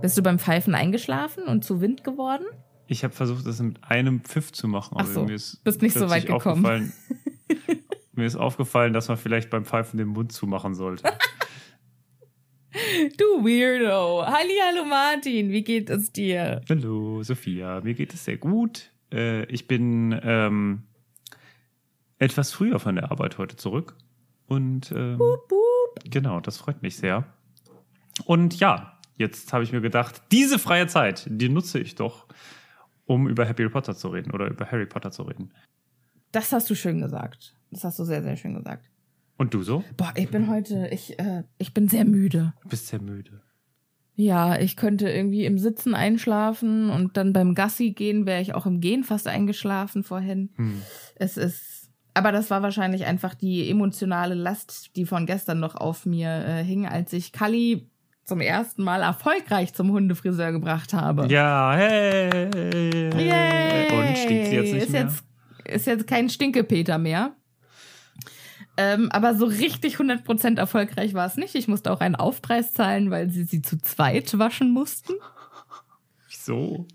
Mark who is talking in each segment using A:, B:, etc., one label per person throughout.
A: Bist du beim Pfeifen eingeschlafen und zu Wind geworden?
B: Ich habe versucht, das mit einem Pfiff zu machen.
A: Ach so, mir ist bist nicht so weit gekommen.
B: mir ist aufgefallen, dass man vielleicht beim Pfeifen den Mund zumachen sollte.
A: Du Weirdo. Hallo Martin, wie geht es dir?
B: Hallo Sophia, mir geht es sehr gut. Äh, ich bin ähm, etwas früher von der Arbeit heute zurück. Und ähm, boop, boop. genau, das freut mich sehr. Und ja, jetzt habe ich mir gedacht, diese freie Zeit, die nutze ich doch, um über Harry Potter zu reden oder über Harry Potter zu reden.
A: Das hast du schön gesagt. Das hast du sehr, sehr schön gesagt.
B: Und du so?
A: Boah, ich bin heute, ich, äh, ich bin sehr müde.
B: Du bist sehr müde.
A: Ja, ich könnte irgendwie im Sitzen einschlafen und dann beim Gassi gehen wäre ich auch im Gehen fast eingeschlafen vorhin. Hm. Es ist, aber das war wahrscheinlich einfach die emotionale Last, die von gestern noch auf mir äh, hing, als ich Kali zum ersten Mal erfolgreich zum Hundefriseur gebracht habe.
B: Ja, hey. Yay. Und stinkt sie jetzt nicht
A: ist
B: mehr?
A: Jetzt, ist jetzt kein Stinkepeter mehr. Ähm, aber so richtig 100% erfolgreich war es nicht. Ich musste auch einen Aufpreis zahlen, weil sie sie zu zweit waschen mussten.
B: Wieso?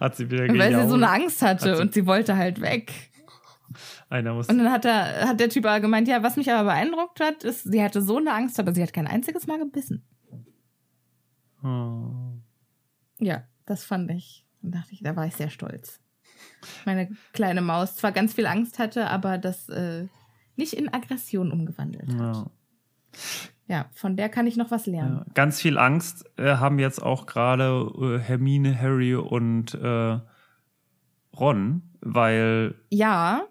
B: Hat sie wieder
A: Weil sie so eine Angst hatte hat und sie wollte halt weg.
B: Einer muss
A: und dann hat, er, hat der Typ aber gemeint, ja, was mich aber beeindruckt hat, ist, sie hatte so eine Angst, aber sie hat kein einziges Mal gebissen. Oh. Ja, das fand ich. Und dachte ich, da war ich sehr stolz. Meine kleine Maus zwar ganz viel Angst hatte, aber das äh, nicht in Aggression umgewandelt hat. Ja. ja. von der kann ich noch was lernen.
B: Ganz viel Angst äh, haben jetzt auch gerade äh, Hermine, Harry und äh, Ron, weil.
A: Ja,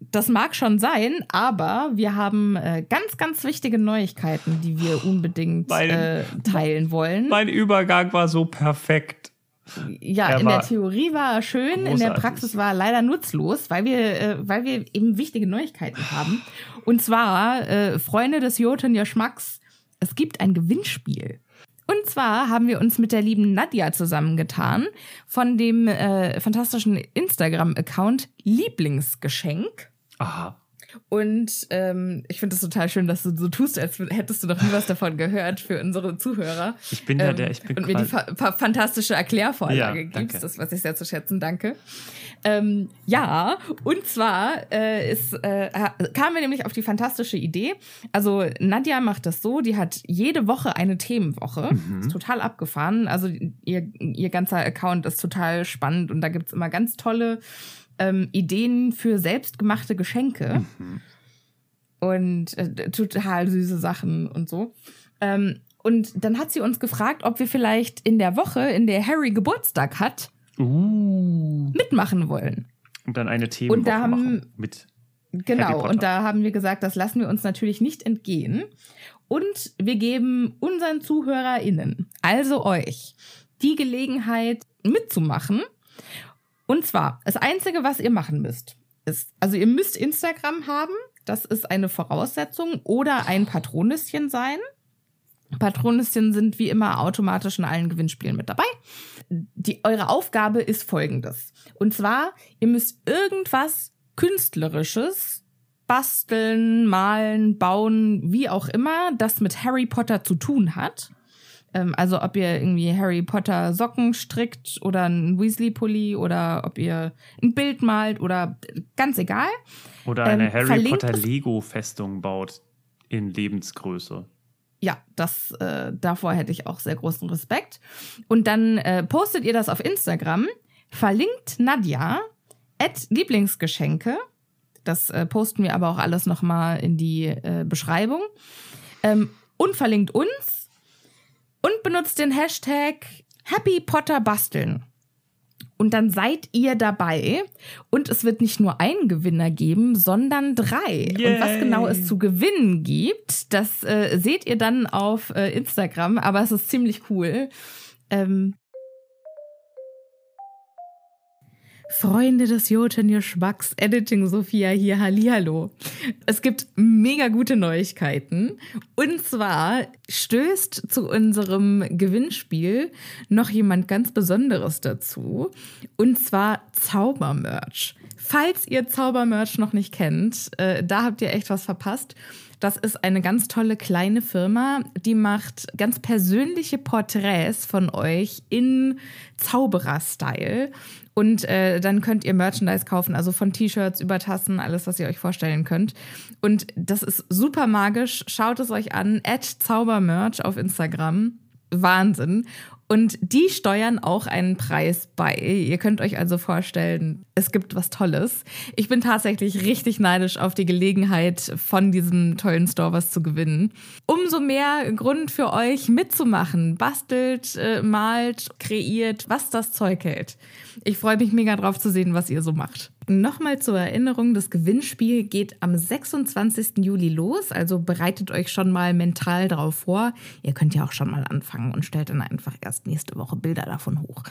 A: das mag schon sein, aber wir haben äh, ganz, ganz wichtige Neuigkeiten, die wir unbedingt mein, äh, teilen wollen.
B: Mein Übergang war so perfekt.
A: Ja, er in der Theorie war er schön, großartig. in der Praxis war er leider nutzlos, weil wir, äh, weil wir eben wichtige Neuigkeiten haben. Und zwar, äh, Freunde des Joten Schmacks, es gibt ein Gewinnspiel. Und zwar haben wir uns mit der lieben Nadja zusammengetan von dem äh, fantastischen Instagram-Account Lieblingsgeschenk.
B: Aha.
A: Und ähm, ich finde es total schön, dass du so tust, als hättest du noch nie was davon gehört für unsere Zuhörer.
B: Ich bin ja ähm, der, ich bin
A: Und mir die fa fantastische Erklärvorlage ja, gibst, das was ich sehr zu schätzen danke. Ähm, ja, und zwar äh, ist, äh, kamen wir nämlich auf die fantastische Idee. Also Nadja macht das so, die hat jede Woche eine Themenwoche. Mhm. Ist total abgefahren. Also ihr, ihr ganzer Account ist total spannend und da gibt's immer ganz tolle ähm, Ideen für selbstgemachte Geschenke. Mhm. Und äh, total süße Sachen und so. Ähm, und dann hat sie uns gefragt, ob wir vielleicht in der Woche, in der Harry Geburtstag hat,
B: uh.
A: mitmachen wollen.
B: Und dann eine Themenwoche
A: und da haben,
B: machen mit.
A: Genau, und da haben wir gesagt, das lassen wir uns natürlich nicht entgehen. Und wir geben unseren ZuhörerInnen, also euch, die Gelegenheit mitzumachen und zwar, das Einzige, was ihr machen müsst, ist, also ihr müsst Instagram haben, das ist eine Voraussetzung, oder ein Patronisschen sein. Patronisschen sind wie immer automatisch in allen Gewinnspielen mit dabei. Die, eure Aufgabe ist folgendes. Und zwar, ihr müsst irgendwas Künstlerisches basteln, malen, bauen, wie auch immer, das mit Harry Potter zu tun hat. Ähm, also ob ihr irgendwie Harry Potter Socken strickt oder ein Weasley-Pulli oder ob ihr ein Bild malt oder ganz egal.
B: Oder eine ähm, Harry Potter Lego-Festung baut in Lebensgröße.
A: ja, das äh, davor hätte ich auch sehr großen Respekt. Und dann äh, postet ihr das auf Instagram, verlinkt Nadja, at Lieblingsgeschenke. Das äh, posten wir aber auch alles nochmal in die äh, Beschreibung. Ähm, und verlinkt uns und benutzt den Hashtag Happy Potter Basteln. Und dann seid ihr dabei. Und es wird nicht nur einen Gewinner geben, sondern drei. Yay. Und was genau es zu gewinnen gibt, das äh, seht ihr dann auf äh, Instagram. Aber es ist ziemlich cool. Ähm, Freunde des Jotenir-Schmacks, Editing Sophia hier, Hallihallo. Es gibt mega gute Neuigkeiten. Und zwar stößt zu unserem Gewinnspiel noch jemand ganz Besonderes dazu. Und zwar Zaubermerch. Falls ihr Zaubermerch noch nicht kennt, äh, da habt ihr echt was verpasst. Das ist eine ganz tolle kleine Firma, die macht ganz persönliche Porträts von euch in Zauberer-Style. Und äh, dann könnt ihr Merchandise kaufen, also von T-Shirts über Tassen, alles, was ihr euch vorstellen könnt. Und das ist super magisch. Schaut es euch an. Zaubermerch auf Instagram. Wahnsinn. Und die steuern auch einen Preis bei. Ihr könnt euch also vorstellen, es gibt was Tolles. Ich bin tatsächlich richtig neidisch auf die Gelegenheit, von diesem tollen Store was zu gewinnen. Umso mehr Grund für euch mitzumachen. Bastelt, äh, malt, kreiert, was das Zeug hält. Ich freue mich mega drauf zu sehen, was ihr so macht. Nochmal zur Erinnerung, das Gewinnspiel geht am 26. Juli los, also bereitet euch schon mal mental drauf vor. Ihr könnt ja auch schon mal anfangen und stellt dann einfach erst nächste Woche Bilder davon hoch.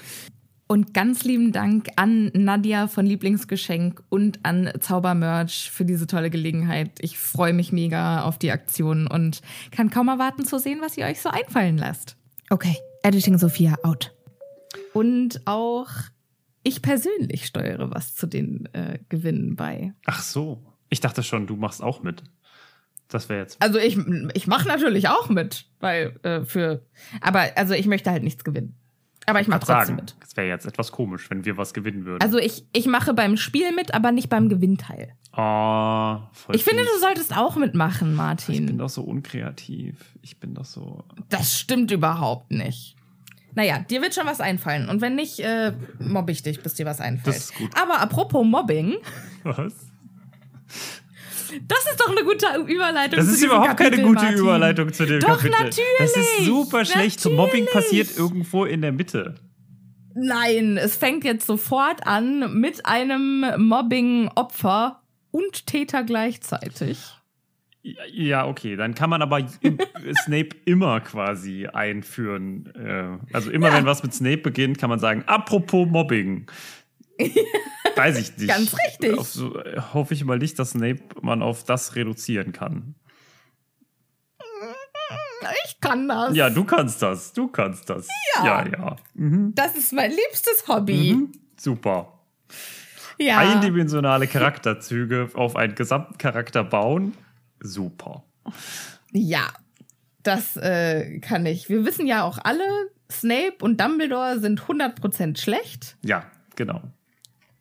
A: Und ganz lieben Dank an Nadja von Lieblingsgeschenk und an Zaubermerch für diese tolle Gelegenheit. Ich freue mich mega auf die Aktion und kann kaum erwarten zu sehen, was ihr euch so einfallen lasst. Okay, Editing Sophia out. Und auch ich persönlich steuere was zu den äh, Gewinnen bei.
B: Ach so. Ich dachte schon, du machst auch mit. Das wäre jetzt.
A: Also ich, ich mache natürlich auch mit, weil äh, für. Aber also ich möchte halt nichts gewinnen. Aber ich mache trotzdem sagen, mit.
B: Das wäre jetzt etwas komisch, wenn wir was gewinnen würden.
A: Also ich, ich mache beim Spiel mit, aber nicht beim Gewinnteil.
B: Oh,
A: voll Ich finde, du solltest auch mitmachen, Martin. Ich
B: bin doch so unkreativ. Ich bin doch so.
A: Das stimmt überhaupt nicht. Naja, dir wird schon was einfallen. Und wenn nicht, äh, mobb ich dich, bis dir was einfällt. Das ist gut. Aber apropos Mobbing. Was? Das ist doch eine gute Überleitung.
B: Das ist überhaupt Kapitel, keine gute Martin. Überleitung zu dem doch, Kapitel. Natürlich, das ist super schlecht. Natürlich. Mobbing passiert irgendwo in der Mitte.
A: Nein, es fängt jetzt sofort an mit einem Mobbing-Opfer und Täter gleichzeitig.
B: Ja, okay, dann kann man aber Snape immer quasi einführen. Äh, also immer, ja. wenn was mit Snape beginnt, kann man sagen, apropos Mobbing. Weiß ich nicht.
A: Ganz richtig.
B: Auf, hoffe ich mal nicht, dass Snape man auf das reduzieren kann.
A: Ich kann das.
B: Ja, du kannst das. Du kannst das. Ja, ja. ja.
A: Mhm. Das ist mein liebstes Hobby. Mhm.
B: Super. Ja. Eindimensionale Charakterzüge auf einen gesamten Charakter bauen super.
A: Ja, das äh, kann ich. Wir wissen ja auch alle, Snape und Dumbledore sind 100% schlecht.
B: Ja, genau.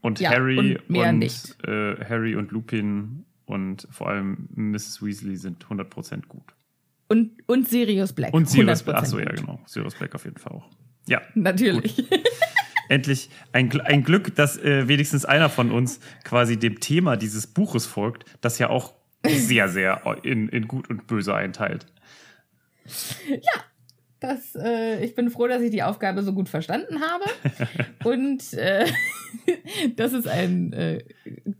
B: Und ja, Harry und, und äh, Harry und Lupin und vor allem Mrs. Weasley sind 100% gut.
A: Und, und Sirius Black.
B: Und Sirius Black. Achso, ja, genau. Sirius Black auf jeden Fall auch. Ja.
A: Natürlich.
B: Endlich ein, ein Glück, dass äh, wenigstens einer von uns quasi dem Thema dieses Buches folgt, das ja auch sehr, sehr in, in gut und böse einteilt.
A: Ja, das, äh, ich bin froh, dass ich die Aufgabe so gut verstanden habe. Und äh, das ist ein äh,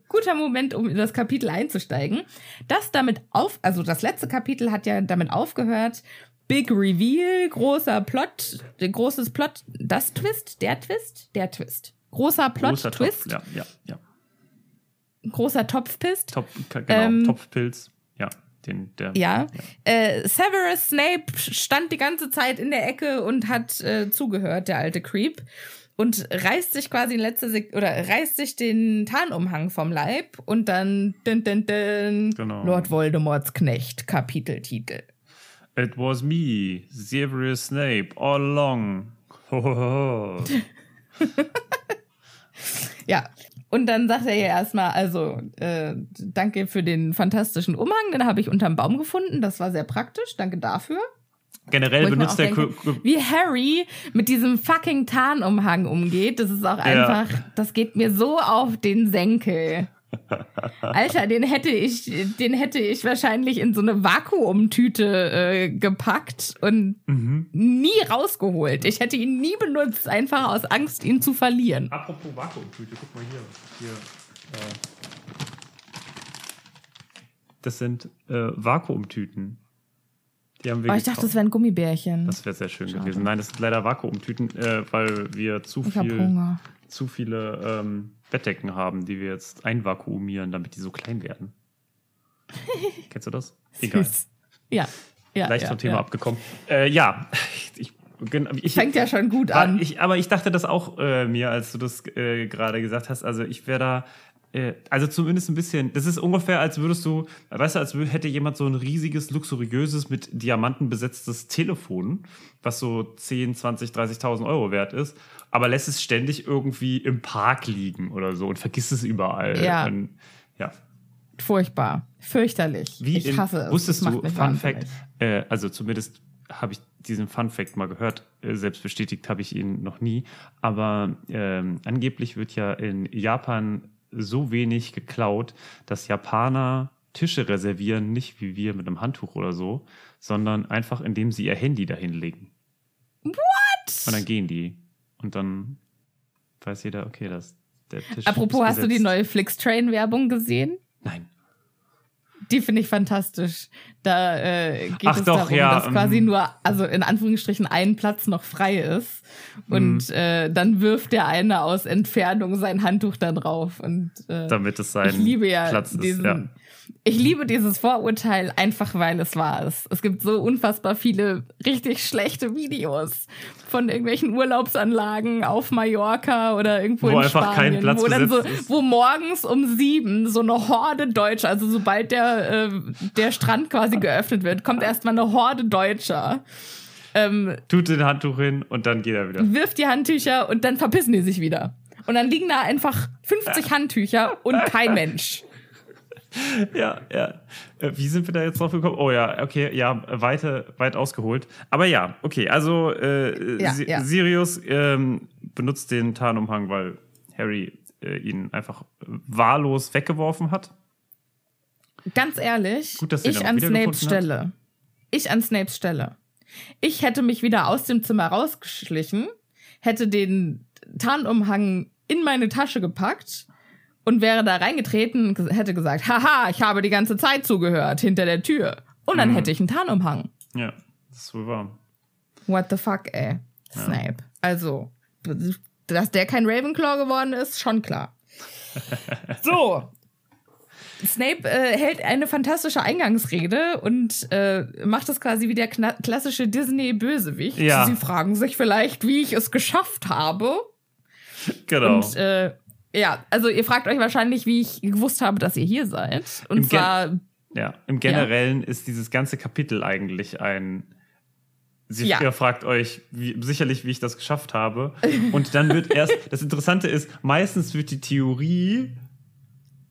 A: guter Moment, um in das Kapitel einzusteigen. Das damit auf, also das letzte Kapitel hat ja damit aufgehört. Big Reveal, großer Plot, großes Plot, das Twist, der Twist, der Twist. Großer Plot, großer Twist.
B: Topf, ja, ja, ja
A: großer Topfpilz.
B: Top, genau, ähm, Topfpilz. Ja, den, der.
A: Ja. ja. Äh, Severus Snape stand die ganze Zeit in der Ecke und hat äh, zugehört, der alte Creep. Und reißt sich quasi in letzter Sek oder reißt sich den Tarnumhang vom Leib und dann dun, dun, dun, genau. Lord Voldemorts Knecht, Kapiteltitel.
B: It was me, Severus Snape, all along. Ho, ho, ho.
A: ja, und dann sagt er ja erstmal, also äh, danke für den fantastischen Umhang, den habe ich unterm Baum gefunden, das war sehr praktisch, danke dafür.
B: Generell
A: Wo
B: benutzt der
A: denke,
B: Ko-
A: wie Harry mit diesem fucking Tarnumhang umgeht, das ist auch einfach, das geht mir so auf den Senkel. Alter, den hätte ich, den hätte ich wahrscheinlich in so eine Vakuumtüte äh, gepackt und
B: Mhm.
A: nie rausgeholt. Ich hätte ihn nie benutzt, einfach aus Angst, ihn zu verlieren.
B: Apropos Vakuumtüte, guck mal hier. hier äh. Das sind äh, Vakuumtüten. Die haben wir
A: Oh, ich dachte, das wären Gummibärchen.
B: Das wäre sehr schön gewesen. Nein, das sind leider Vakuumtüten, äh, weil wir zu
A: ich
B: viel,
A: Hunger.
B: zu viele ähm, Bettdecken haben, die wir jetzt einvakuumieren, damit die so klein werden. Kennst du das? Egal.
A: Ja. ja
B: Leicht
A: ja,
B: vom Thema
A: ja.
B: abgekommen. Äh, ja, ich, ich,
A: Fängt ja schon gut an.
B: ich, aber ich dachte das auch äh, mir, als du das äh, gerade gesagt hast. Also ich wäre da, also zumindest ein bisschen, das ist ungefähr, als würdest du, weißt du, als hätte jemand so ein riesiges, luxuriöses, mit Diamanten besetztes Telefon, was so 10, 20, 30.000 Euro wert ist, aber lässt es ständig irgendwie im Park liegen oder so und vergisst es überall.
A: Ja.
B: Und, ja.
A: Furchtbar. Fürchterlich.
B: Wie
A: ich
B: in,
A: hasse es.
B: Wusstest du, Fun. Fact, äh, also zumindest habe ich diesen Fun Fact mal gehört, äh, selbst bestätigt habe ich ihn noch nie, aber ähm, angeblich wird ja in Japan so wenig geklaut, dass Japaner Tische reservieren, nicht wie wir mit einem Handtuch oder so, sondern einfach indem sie ihr Handy dahin legen. What? Und dann gehen die. Und dann weiß jeder, okay, das der Tisch
A: Apropos, hast du die neue Flixtrain-Werbung gesehen?
B: Nein.
A: Die finde ich fantastisch. Da äh, geht
B: Ach
A: es
B: doch,
A: darum,
B: ja,
A: dass quasi
B: ähm.
A: nur, also in Anführungsstrichen, ein Platz noch frei ist.
B: Mhm.
A: Und äh, dann wirft der eine aus Entfernung sein Handtuch da drauf. Und äh,
B: Damit es sein
A: ich liebe ja
B: Platz ist.
A: diesen,
B: ja.
A: Ich liebe dieses Vorurteil einfach, weil es wahr ist. Es gibt so unfassbar viele richtig schlechte Videos von irgendwelchen Urlaubsanlagen auf Mallorca oder irgendwo
B: Wo
A: in
B: einfach kein
A: Spanien,
B: Platz
A: wo dann so,
B: ist.
A: wo morgens um sieben so eine Horde Deutscher, also sobald der, äh, der Strand quasi geöffnet wird, kommt erstmal eine Horde Deutscher, ähm,
B: Tut den Handtuch hin und dann geht er wieder.
A: wirft die Handtücher und dann verpissen die sich wieder. Und dann liegen da einfach 50 Handtücher und kein Mensch.
B: Ja, ja. Äh, Wie sind wir da jetzt drauf gekommen? Oh ja, okay, ja, weite, weit ausgeholt. Aber ja, okay, also äh,
A: Ja, ja.
B: Sirius ähm, benutzt den Tarnumhang, weil Harry äh, ihn einfach wahllos weggeworfen hat.
A: Ganz ehrlich,
B: Gut, dass
A: ich an Snapes Stelle. Ich an Snapes Stelle. Ich hätte mich wieder aus dem Zimmer rausgeschlichen, hätte den Tarnumhang in meine Tasche gepackt und wäre da reingetreten und hätte gesagt, haha, ich habe die ganze Zeit zugehört hinter der Tür. Und dann
B: Mhm.
A: hätte ich einen Tarnumhang.
B: Ja, das ist wohl wahr.
A: What the fuck, ey. Snape. Also, dass der kein Ravenclaw geworden ist, schon klar. so. Snape äh, hält eine fantastische Eingangsrede und äh, macht es quasi wie der klassische Disney-Bösewicht.
B: Ja.
A: Sie fragen sich vielleicht, wie ich es geschafft habe.
B: Genau.
A: Und äh, ja, also ihr fragt euch wahrscheinlich, wie ich gewusst habe, dass ihr hier seid. Und
B: Im Gen-
A: zwar,
B: ja, im Generellen ist dieses ganze Kapitel eigentlich ein. Sie
A: Ja.
B: ihr fragt euch wie, sicherlich, wie ich das geschafft habe. Und dann wird erst, das Interessante ist, meistens wird die Theorie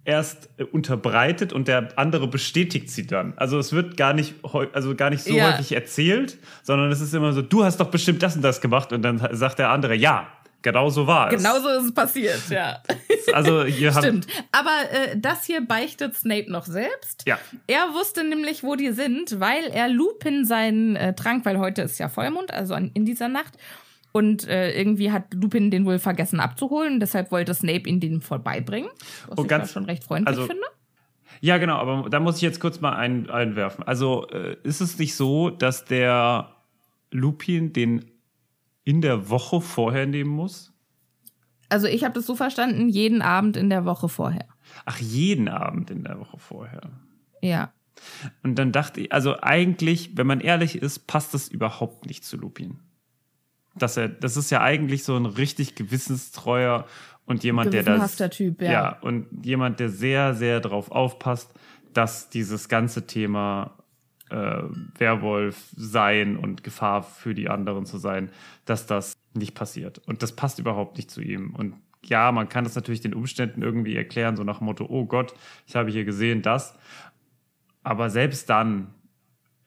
B: erst äh, unterbreitet und der andere bestätigt sie dann. Also es wird gar nicht, also gar nicht so
A: Ja.
B: häufig erzählt, sondern es ist immer so, du hast doch bestimmt das und das gemacht und dann sagt der andere, ja, genau so war es.
A: genauso ist es passiert, ja.
B: Also hier
A: Stimmt. Aber äh, das hier beichtet Snape noch selbst.
B: Ja.
A: Er wusste nämlich, wo die sind, weil er Lupin seinen äh, Trank, weil heute ist ja Vollmond, also an, in dieser Nacht. Und äh, irgendwie hat Lupin den wohl vergessen abzuholen. Deshalb wollte Snape ihn den vorbeibringen. Was
B: Und
A: ich
B: ganz-
A: schon recht freundlich
B: also-
A: finde.
B: Ja, genau, aber da muss ich jetzt kurz mal ein, einwerfen. Also äh, ist es nicht so, dass der Lupin den in der Woche vorher nehmen muss?
A: Also ich habe das so verstanden, jeden Abend in der Woche vorher.
B: Ach, jeden Abend in der Woche vorher.
A: Ja.
B: Und dann dachte ich, also eigentlich, wenn man ehrlich ist, passt das überhaupt nicht zu Lupin. Dass er, das ist ja eigentlich so ein richtig gewissenstreuer und jemand, der das.
A: Typ, ja.
B: Ja, und jemand, der sehr, sehr darauf aufpasst, dass dieses ganze Thema äh, Werwolf sein und Gefahr für die anderen zu sein, dass das nicht passiert. Und das passt überhaupt nicht zu ihm. Und ja, man kann das natürlich den Umständen irgendwie erklären, so nach dem Motto, oh Gott, ich habe hier gesehen das. Aber selbst dann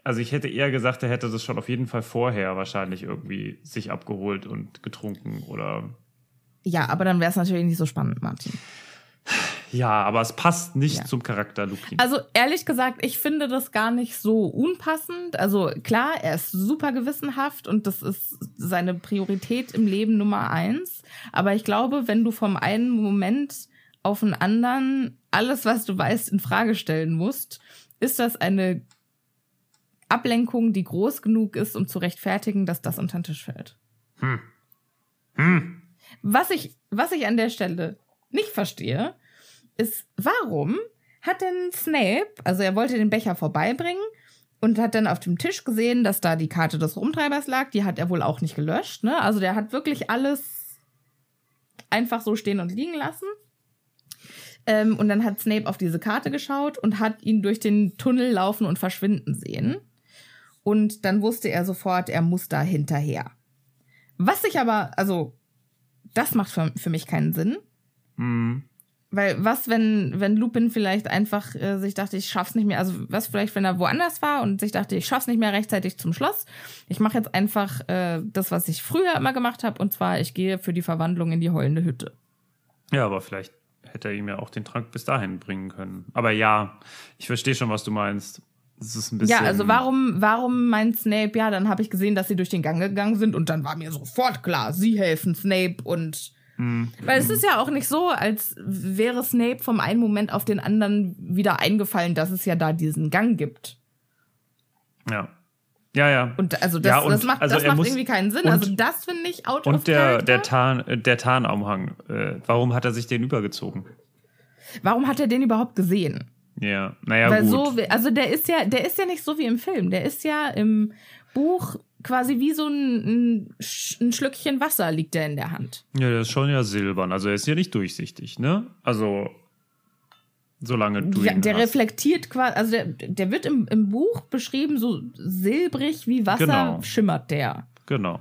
B: also ich hätte eher gesagt, er hätte das schon auf jeden Fall vorher wahrscheinlich irgendwie sich abgeholt und getrunken oder.
A: Ja, aber dann wäre es natürlich nicht so spannend, Martin.
B: Ja, aber es passt nicht
A: Ja.
B: zum Charakter Lupin.
A: Also ehrlich gesagt, ich finde das gar nicht so unpassend. Also klar, er ist super gewissenhaft und das ist seine Priorität im Leben Nummer eins. Aber ich glaube, wenn du vom einen Moment auf den anderen alles, was du weißt, in Frage stellen musst, ist das eine Ablenkung, die groß genug ist, um zu rechtfertigen, dass das unter den Tisch fällt.
B: Hm.
A: Was ich, was ich an der Stelle nicht verstehe, ist, warum hat denn Snape, also er wollte den Becher vorbeibringen und hat dann auf dem Tisch gesehen, dass da die Karte des Rumtreibers lag. Die hat er wohl auch nicht gelöscht, ne? Also der hat wirklich alles einfach so stehen und liegen lassen. Ähm, und dann hat Snape auf diese Karte geschaut und hat ihn durch den Tunnel laufen und verschwinden sehen. Und dann wusste er sofort, er muss da hinterher. Was ich aber, also, das macht für, für mich keinen Sinn.
B: Hm.
A: Weil was, wenn, wenn Lupin vielleicht einfach äh, sich dachte, ich schaff's nicht mehr, also was vielleicht, wenn er woanders war und sich dachte, ich schaff's nicht mehr rechtzeitig zum Schloss. Ich mache jetzt einfach äh, das, was ich früher immer gemacht habe, und zwar, ich gehe für die Verwandlung in die heulende Hütte.
B: Ja, aber vielleicht hätte er ihm ja auch den Trank bis dahin bringen können. Aber ja, ich verstehe schon, was du meinst. Es ist ein bisschen.
A: Ja, also warum, warum meint Snape, ja, dann habe ich gesehen, dass sie durch den Gang gegangen sind und dann war mir sofort klar, sie helfen Snape und
B: Hm.
A: Weil es ist ja auch nicht so, als wäre Snape vom einen Moment auf den anderen wieder eingefallen, dass es ja da diesen Gang gibt.
B: Ja. Ja, ja.
A: Und also das,
B: Ja, und
A: das macht,
B: also
A: das macht irgendwie keinen Sinn.
B: und-
A: also das finde ich out of
B: Und der, der, Tarn, der Tarnumhang, äh, warum hat er sich den übergezogen?
A: Warum hat er den überhaupt gesehen?
B: Ja, naja,
A: Weil
B: gut.
A: so, also der ist ja, der ist ja nicht so wie im Film. Der ist ja im Buch quasi wie so ein, ein, ein Schlückchen Wasser liegt der in der Hand.
B: ja, der ist schon ja silbern. Also er ist ja nicht durchsichtig, ne? Also, solange du
A: Ja,
B: ihn
A: der
B: hast.
A: reflektiert quasi, also der, der wird im, im Buch beschrieben, so silbrig wie Wasser
B: Genau.
A: schimmert der.
B: Genau.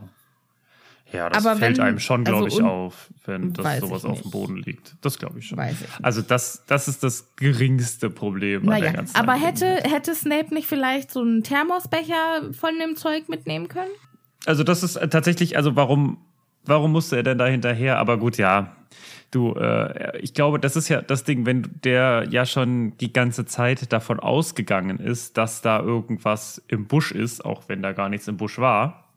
B: Ja, das
A: Aber
B: fällt
A: wenn-
B: einem schon, glaube
A: also
B: ich, auf, wenn das sowas auf dem Boden liegt. Das glaube ich schon.
A: Weiß ich nicht.
B: Also das, das ist das geringste Problem an der
A: Naja,
B: ganzen
A: aber hätte, hätte Snape nicht vielleicht so einen Thermosbecher von dem Zeug mitnehmen können?
B: Also das ist äh, tatsächlich, also warum, warum musste er denn da hinterher? Aber gut, ja. Du, äh, ich glaube, das ist ja das Ding, wenn der ja schon die ganze Zeit davon ausgegangen ist, dass da irgendwas im Busch ist, auch wenn da gar nichts im Busch war,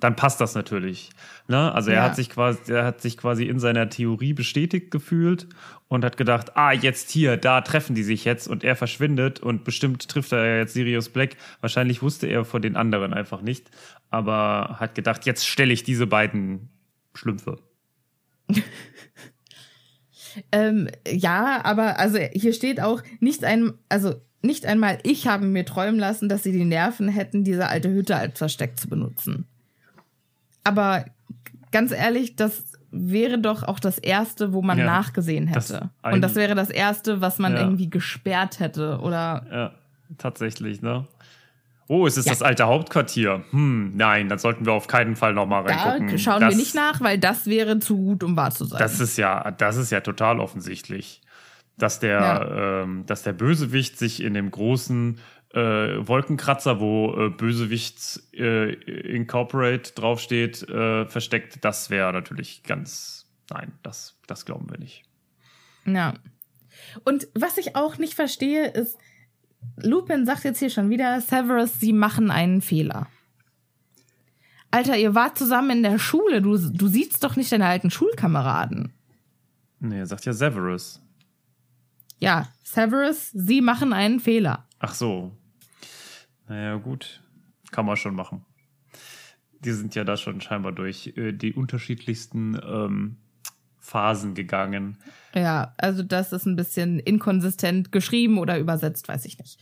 B: dann passt das natürlich. Ne? Also er
A: Ja.
B: hat sich quasi, er hat sich quasi in seiner Theorie bestätigt gefühlt und hat gedacht, ah, jetzt hier, da treffen die sich jetzt und er verschwindet und bestimmt trifft er jetzt Sirius Black. Wahrscheinlich wusste er von den anderen einfach nicht, aber hat gedacht, jetzt stelle ich diese beiden Schlümpfe.
A: Ähm, ja, aber also hier steht auch nicht ein, also nicht einmal ich habe mir träumen lassen, dass sie die Nerven hätten, diese alte Hütte als Versteck zu benutzen. Aber ganz ehrlich, das wäre doch auch das erste, wo man
B: Ja,
A: nachgesehen
B: das
A: hätte.
B: ein-
A: Und das wäre das erste, was man
B: Ja.
A: irgendwie gesperrt hätte oder
B: Ja, tatsächlich, ne? Oh, es ist
A: Ja.
B: das alte Hauptquartier. Hm, nein, dann sollten wir auf keinen Fall nochmal
A: da
B: reingucken.
A: schauen
B: das,
A: wir nicht nach, weil das wäre zu gut, um wahr zu sein.
B: Das ist ja, das ist ja total offensichtlich, dass der, ähm, dass der Bösewicht sich in dem großen äh, Wolkenkratzer, wo äh, Bösewichts äh, Incorporate draufsteht, äh, versteckt. Das wäre natürlich ganz, nein, das, das glauben wir nicht.
A: Ja. Und was ich auch nicht verstehe, ist, Lupin sagt jetzt hier schon wieder, Severus, sie machen einen Fehler. Alter, ihr wart zusammen in der Schule, du, du siehst doch nicht deine alten Schulkameraden.
B: Nee, er sagt ja Severus.
A: Ja, Severus, sie machen einen Fehler.
B: Ach so. Naja, gut. Kann man schon machen. Die sind ja da schon scheinbar durch äh, die unterschiedlichsten ähm, Phasen gegangen.
A: Ja, also das ist ein bisschen inkonsistent geschrieben oder übersetzt, weiß ich nicht.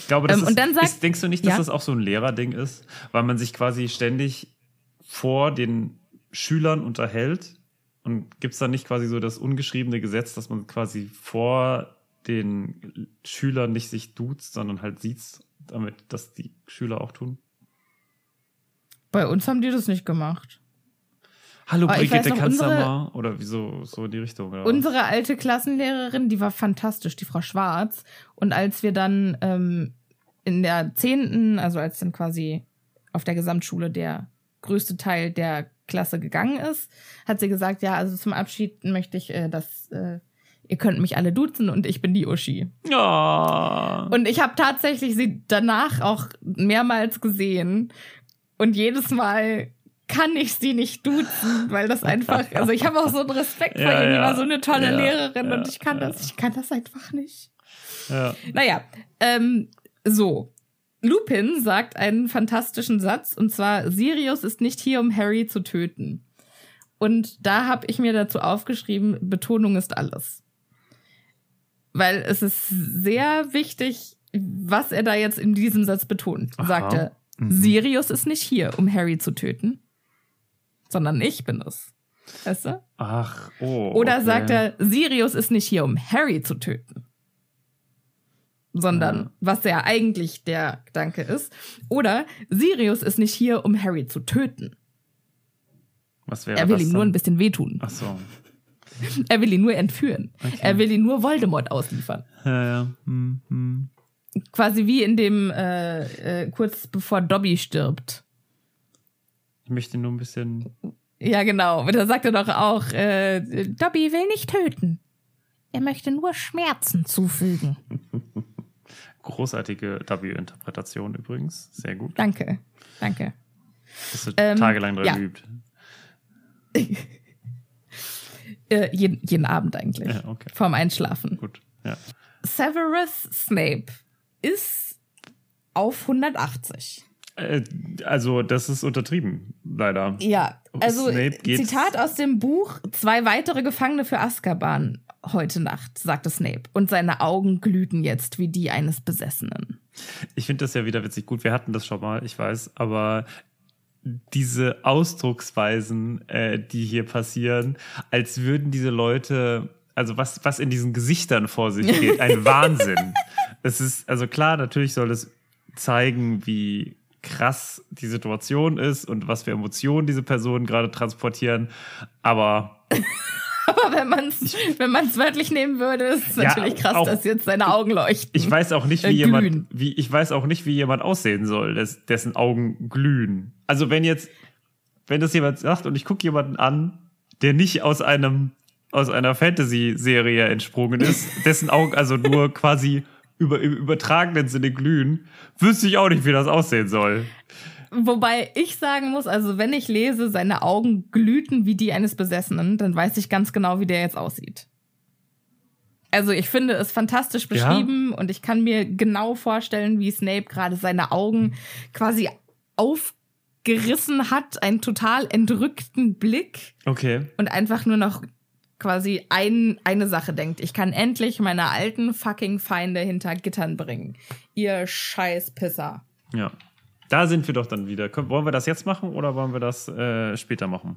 B: Ich glaube, das
A: Ähm,
B: ist,
A: und dann sagt-
B: ist, denkst du nicht, dass
A: Ja?
B: das auch so ein Lehrerding ist, weil man sich quasi ständig vor den Schülern unterhält und gibt es da nicht quasi so das ungeschriebene Gesetz, dass man quasi vor den Schülern nicht sich duzt, sondern halt sieht, damit das die Schüler auch tun?
A: Bei uns haben die das nicht gemacht.
B: Hallo Brigitte,
A: noch,
B: kannst du mal? Oder wieso so in die Richtung? Ja.
A: Unsere alte Klassenlehrerin, die war fantastisch, die Frau Schwarz. Und als wir dann ähm, in der zehnten, also als dann quasi auf der Gesamtschule der größte Teil der Klasse gegangen ist, hat sie gesagt, ja, also zum Abschied möchte ich, äh, dass äh, ihr könnt mich alle duzen und ich bin die Uschi.
B: Oh.
A: Und ich habe tatsächlich sie danach auch mehrmals gesehen und jedes Mal kann ich sie nicht duzen, weil das einfach, also ich habe auch so einen Respekt vor
B: Ja,
A: ihr, die
B: ja.
A: war so eine tolle
B: Ja,
A: Lehrerin und ich kann das, ich kann das einfach nicht.
B: Ja.
A: Naja, ähm, so. Lupin sagt einen fantastischen Satz und zwar, Sirius ist nicht hier, um Harry zu töten. Und da habe ich mir dazu aufgeschrieben, Betonung ist alles. Weil es ist sehr wichtig, was er da jetzt in diesem Satz betont.
B: Aha.
A: Sagt er,
B: Mhm.
A: Sirius ist nicht hier, um Harry zu töten, sondern ich bin es. Weißt du?
B: Ach, oh.
A: Oder
B: okay.
A: sagt er, Sirius ist nicht hier, um Harry zu töten. Sondern
B: Ja.
A: was ja eigentlich der Gedanke ist. Oder Sirius ist nicht hier, um Harry zu töten.
B: Was wäre
A: er will ihm nur
B: dann?
A: ein bisschen wehtun.
B: Ach so.
A: Er will ihn nur entführen.
B: Okay.
A: Er will ihn nur Voldemort ausliefern.
B: Ja, ja. Hm, hm.
A: Quasi wie in dem, äh, äh, kurz bevor Dobby stirbt.
B: Ich möchte nur ein bisschen.
A: Ja, genau. Da sagt er doch auch, äh, Dobby will nicht töten. Er möchte nur Schmerzen zufügen.
B: Großartige W-Interpretation übrigens. Sehr gut.
A: Danke. Danke.
B: Das wird
A: Ähm,
B: tagelang dran
A: ja.
B: geübt.
A: Äh, jeden, jeden Abend eigentlich.
B: Ja, okay.
A: Vorm Einschlafen.
B: Gut. Ja.
A: Severus Snape ist auf 180.
B: Äh, also, das ist untertrieben, leider.
A: Ja, also Zitat aus dem Buch: Zwei weitere Gefangene für Azkaban heute Nacht, sagte Snape. Und seine Augen glühten jetzt wie die eines Besessenen.
B: Ich finde das ja wieder witzig. Gut, wir hatten das schon mal, ich weiß, aber diese Ausdrucksweisen, äh, die hier passieren, als würden diese Leute, also was, was in diesen Gesichtern vor sich geht, ein Wahnsinn. Es ist, also klar, natürlich soll es zeigen, wie krass die Situation ist und was für Emotionen diese Personen gerade transportieren, aber
A: Aber wenn man es wenn man's wörtlich nehmen würde, ist es
B: Ja,
A: natürlich krass,
B: auch-
A: dass jetzt seine Augen leuchten.
B: Ich weiß auch nicht, wie
A: Äh,
B: jemand, wie, ich weiß auch nicht, wie jemand aussehen soll, des, dessen Augen glühen. Also wenn jetzt, wenn das jemand sagt und ich gucke jemanden an, der nicht aus einem, aus einer Fantasy-Serie entsprungen ist, dessen Augen also nur quasi über, im übertragenen Sinne glühen, wüsste ich auch nicht, wie das aussehen soll.
A: Wobei ich sagen muss, also wenn ich lese, seine Augen glühten wie die eines Besessenen, dann weiß ich ganz genau, wie der jetzt aussieht. Also ich finde es fantastisch
B: Ja.
A: beschrieben und ich kann mir genau vorstellen, wie Snape gerade seine Augen quasi aufgerissen hat, einen total entrückten Blick
B: Okay.
A: und einfach nur noch quasi ein, eine Sache denkt. Ich kann endlich meine alten fucking Feinde hinter Gittern bringen. Ihr scheiß Pisser.
B: Ja. Da sind wir doch dann wieder. Wollen wir das jetzt machen oder wollen wir das äh, später machen?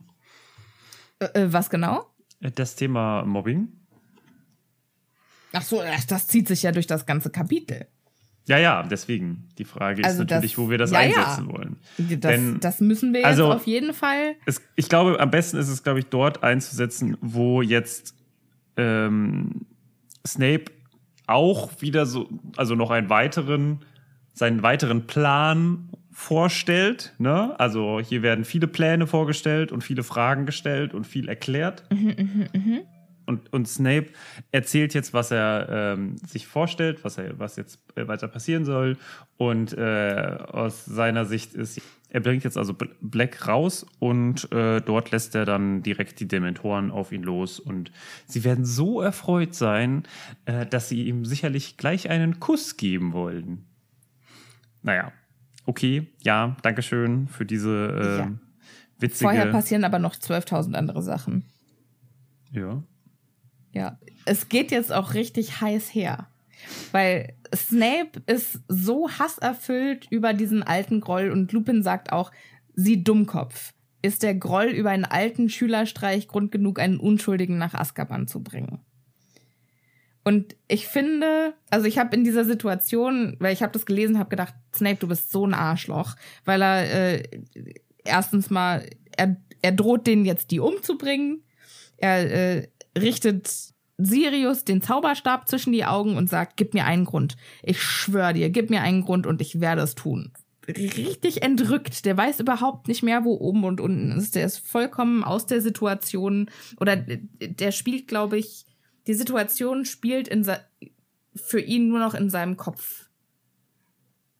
A: Äh, äh, was genau?
B: Äh, Das Thema Mobbing.
A: Ach so, das zieht sich ja durch das ganze Kapitel.
B: Ja, ja, deswegen. Die Frage ist
A: Also das-
B: natürlich, wo wir das
A: ja, ja.
B: einsetzen wollen.
A: Das,
B: Denn-
A: das müssen wir
B: also-
A: jetzt auf jeden Fall.
B: Es, ich glaube, am besten ist es, glaube ich, dort einzusetzen, wo jetzt ähm, Snape auch wieder so, also noch einen weiteren, seinen weiteren Plan vorstellt. Ne? Also hier werden viele Pläne vorgestellt und viele Fragen gestellt und viel erklärt. Und, und Snape erzählt jetzt, was er ähm, sich vorstellt, was, er, was jetzt äh, weiter passieren soll. Und äh, aus seiner Sicht ist, er bringt jetzt also Bl- Black raus und äh, dort lässt er dann direkt die Dementoren auf ihn los. Und sie werden so erfreut sein, äh, dass sie ihm sicherlich gleich einen Kuss geben wollen. Naja, okay, ja, Dankeschön für diese äh,
A: Ja.
B: witzige.
A: Vorher passieren aber noch 12.000 andere Sachen.
B: ja.
A: Ja, es geht jetzt auch richtig heiß her. Weil Snape ist so hasserfüllt über diesen alten Groll und Lupin sagt auch, sie Dummkopf. Ist der Groll über einen alten Schülerstreich Grund genug, einen Unschuldigen nach Azkaban zu bringen? Und ich finde, also ich habe in dieser Situation, weil ich habe das gelesen, habe gedacht, Snape, du bist so ein Arschloch, weil er äh, erstens mal, er, er droht denen jetzt die umzubringen, er äh, richtet Sirius den Zauberstab zwischen die Augen und sagt, gib mir einen Grund. Ich schwöre dir, gib mir einen Grund und ich werde es tun. Richtig entrückt. Der weiß überhaupt nicht mehr, wo oben und unten ist. Der ist vollkommen aus der Situation oder der spielt, glaube ich, die Situation spielt in für ihn nur noch in seinem Kopf.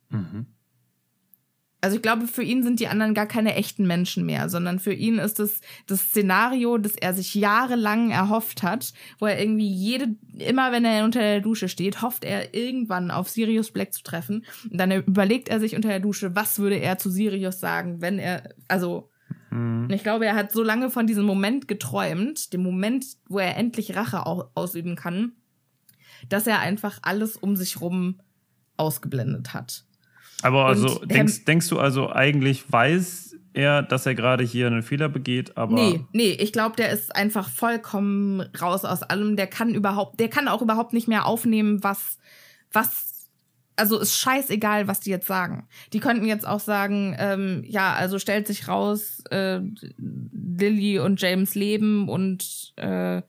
A: Mhm. Also ich glaube, für ihn sind die anderen gar keine echten Menschen mehr, sondern für ihn ist es das Szenario, das er sich jahrelang erhofft hat, wo er irgendwie jede, immer wenn er unter der Dusche steht, hofft er irgendwann auf Sirius Black zu treffen. Und dann überlegt er sich unter der Dusche, was würde er zu Sirius sagen, wenn er, also mhm. ich glaube, er hat so lange von diesem Moment geträumt, dem Moment, wo er endlich Rache ausüben kann, dass er einfach alles um sich rum ausgeblendet hat.
B: Aber also und, denkst, denkst du also eigentlich weiß er, dass er gerade hier einen Fehler begeht, aber.
A: Nee, nee, ich glaube, der ist einfach vollkommen raus aus allem. Der kann überhaupt, der kann auch überhaupt nicht mehr aufnehmen, was, was, also ist scheißegal, was die jetzt sagen. Die könnten jetzt auch sagen, ähm, ja, also stellt sich raus, äh, Lily und James leben und äh,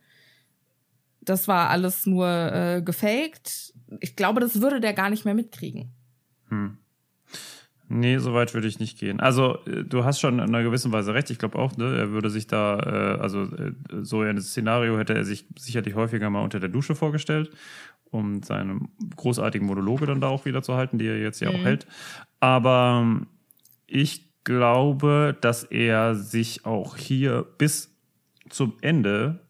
A: das war alles nur äh, gefaked. Ich glaube, das würde der gar nicht mehr mitkriegen. Hm.
B: Nee, so weit würde ich nicht gehen. Also, äh, du hast schon in einer gewissen Weise recht. Ich glaube auch, ne, er würde sich da, äh, also äh, so ein Szenario hätte er sich sicherlich häufiger mal unter der Dusche vorgestellt, um seine großartigen Monologe dann da auch wieder zu halten, die er jetzt ja mhm. auch hält. Aber ähm, ich glaube, dass er sich auch hier bis zum Ende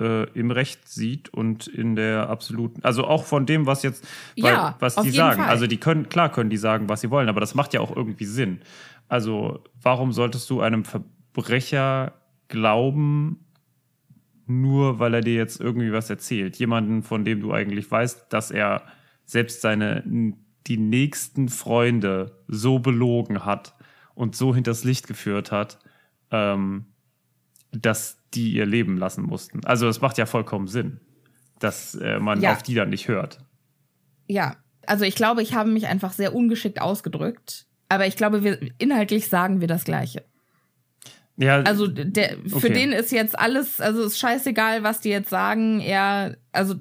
B: äh, im Recht sieht und in der absoluten, also auch von dem, was jetzt, weil, ja, was die sagen. Fall. Also die können, klar können die sagen, was sie wollen, aber das macht ja auch irgendwie Sinn. Also warum solltest du einem Verbrecher glauben, nur weil er dir jetzt irgendwie was erzählt? Jemanden, von dem du eigentlich weißt, dass er selbst seine die nächsten Freunde so belogen hat und so hinters Licht geführt hat, ähm, dass die ihr Leben lassen mussten. Also es macht ja vollkommen Sinn, dass äh, man ja. auf die dann nicht hört.
A: Ja, also ich glaube, ich habe mich einfach sehr ungeschickt ausgedrückt, aber ich glaube, wir inhaltlich sagen wir das Gleiche. Ja, also der, okay. für den ist jetzt alles, also ist scheißegal, was die jetzt sagen. Er, also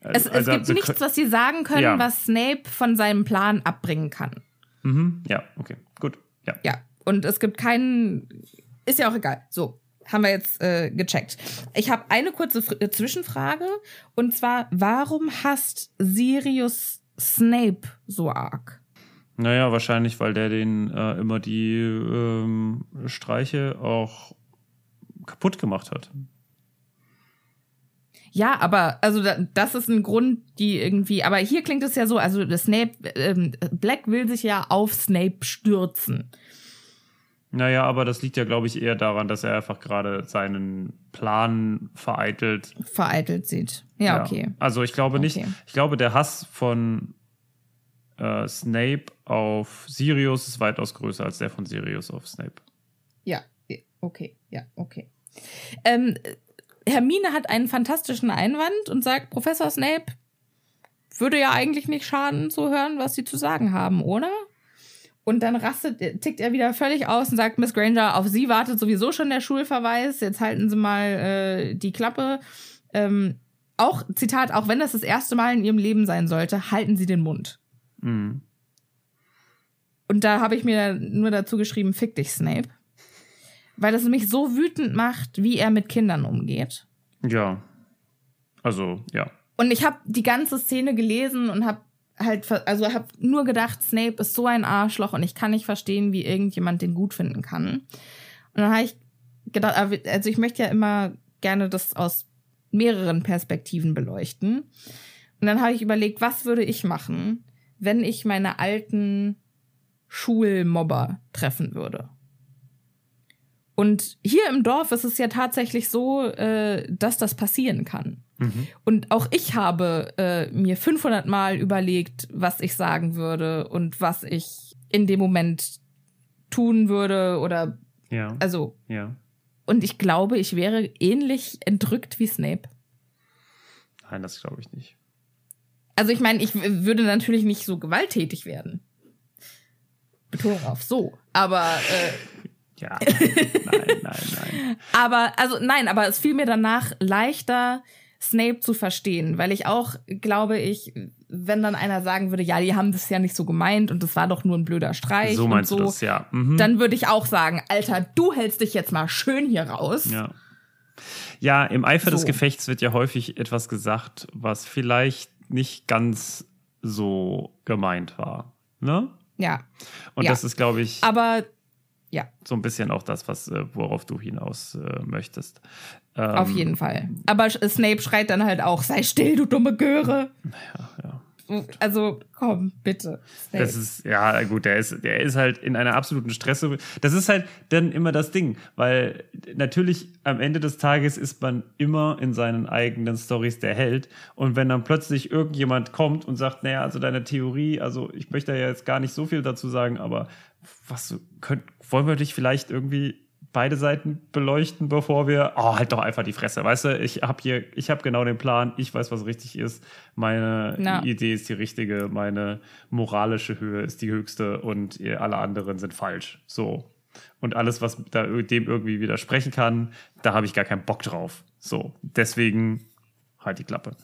A: es, also, es gibt nichts, was sie sagen können, ja. was Snape von seinem Plan abbringen kann.
B: Mhm. Ja, okay, gut. Ja.
A: Ja, und es gibt keinen, ist ja auch egal. So, haben wir jetzt äh, gecheckt. Ich habe eine kurze Fr äh, Zwischenfrage und zwar, warum hasst Sirius Snape so arg?
B: Naja, wahrscheinlich, weil der den äh, immer die ähm, Streiche auch kaputt gemacht hat.
A: Ja, aber also das ist ein Grund, die irgendwie. Aber hier klingt es ja so, also Snape, ähm, Black will sich ja auf Snape stürzen.
B: Naja, aber das liegt ja, glaube ich, eher daran, dass er einfach gerade seinen Plan vereitelt.
A: Vereitelt sieht. Ja, ja. okay.
B: Also ich glaube nicht, okay. ich glaube, der Hass von äh, Snape auf Sirius ist weitaus größer als der von Sirius auf Snape.
A: Ja, okay, ja, okay. Ähm, Hermine hat einen fantastischen Einwand und sagt, Professor Snape würde ja eigentlich nicht schaden zu hören, was sie zu sagen haben, oder? Und dann rastet, tickt er wieder völlig aus und sagt, Miss Granger, auf Sie wartet sowieso schon der Schulverweis. Jetzt halten Sie mal äh, die Klappe. Ähm, auch, Zitat, auch wenn das das erste Mal in Ihrem Leben sein sollte, halten Sie den Mund. Mhm. Und da habe ich mir nur dazu geschrieben, fick dich, Snape. Weil das mich so wütend macht, wie er mit Kindern umgeht.
B: Ja. Also, ja.
A: Und ich habe die ganze Szene gelesen und habe halt, also habe nur gedacht, Snape ist so ein Arschloch und ich kann nicht verstehen, wie irgendjemand den gut finden kann. Und dann habe ich gedacht, also ich möchte ja immer gerne das aus mehreren Perspektiven beleuchten. Und dann habe ich überlegt, was würde ich machen, wenn ich meine alten Schulmobber treffen würde? Und hier im Dorf ist es ja tatsächlich so, äh, dass das passieren kann. Mhm. Und auch ich habe äh, mir 500 Mal überlegt, was ich sagen würde und was ich in dem Moment tun würde oder
B: ja.
A: also
B: ja.
A: Und ich glaube, ich wäre ähnlich entrückt wie Snape.
B: Nein, das glaube ich nicht.
A: Also ich meine, ich würde natürlich nicht so gewalttätig werden. Betonung auf so. Aber äh,
B: ja, nein, nein, nein.
A: aber also nein, aber es fiel mir danach leichter, Snape zu verstehen, weil ich auch glaube ich, wenn dann einer sagen würde, ja, die haben das ja nicht so gemeint und das war doch nur ein blöder Streich
B: So meinst
A: und so,
B: du das, ja. Mhm.
A: dann würde ich auch sagen, Alter, du hältst dich jetzt mal schön hier raus.
B: Ja. Ja, im Eifer des
A: So.
B: Gefechts wird ja häufig etwas gesagt, was vielleicht nicht ganz so gemeint war. Ne?
A: Ja.
B: Und
A: Ja.
B: das ist, glaube ich,
A: Aber ja,
B: so ein bisschen auch das, was, äh, worauf du hinaus äh, möchtest. Ähm,
A: auf jeden Fall. Aber Snape schreit dann halt auch, sei still, du dumme Göre.
B: ja.
A: Also, komm, bitte. Snape.
B: Das ist, ja, gut, der ist, der ist halt in einer absoluten Stress. Das ist halt dann immer das Ding, weil natürlich am Ende des Tages ist man immer in seinen eigenen Stories der Held. Und wenn dann plötzlich irgendjemand kommt und sagt, naja, also deine Theorie, also ich möchte ja jetzt gar nicht so viel dazu sagen, aber was könnt, wollen wir dich vielleicht irgendwie beide Seiten beleuchten, bevor wir, oh, halt doch einfach die Fresse, weißt du, ich habe hier, ich habe genau den Plan, ich weiß, was richtig ist, meine
A: Na.
B: Idee ist die richtige, meine moralische Höhe ist die höchste und alle anderen sind falsch. So. Und alles, was da dem irgendwie widersprechen kann, da habe ich gar keinen Bock drauf. So. Deswegen halt die Klappe.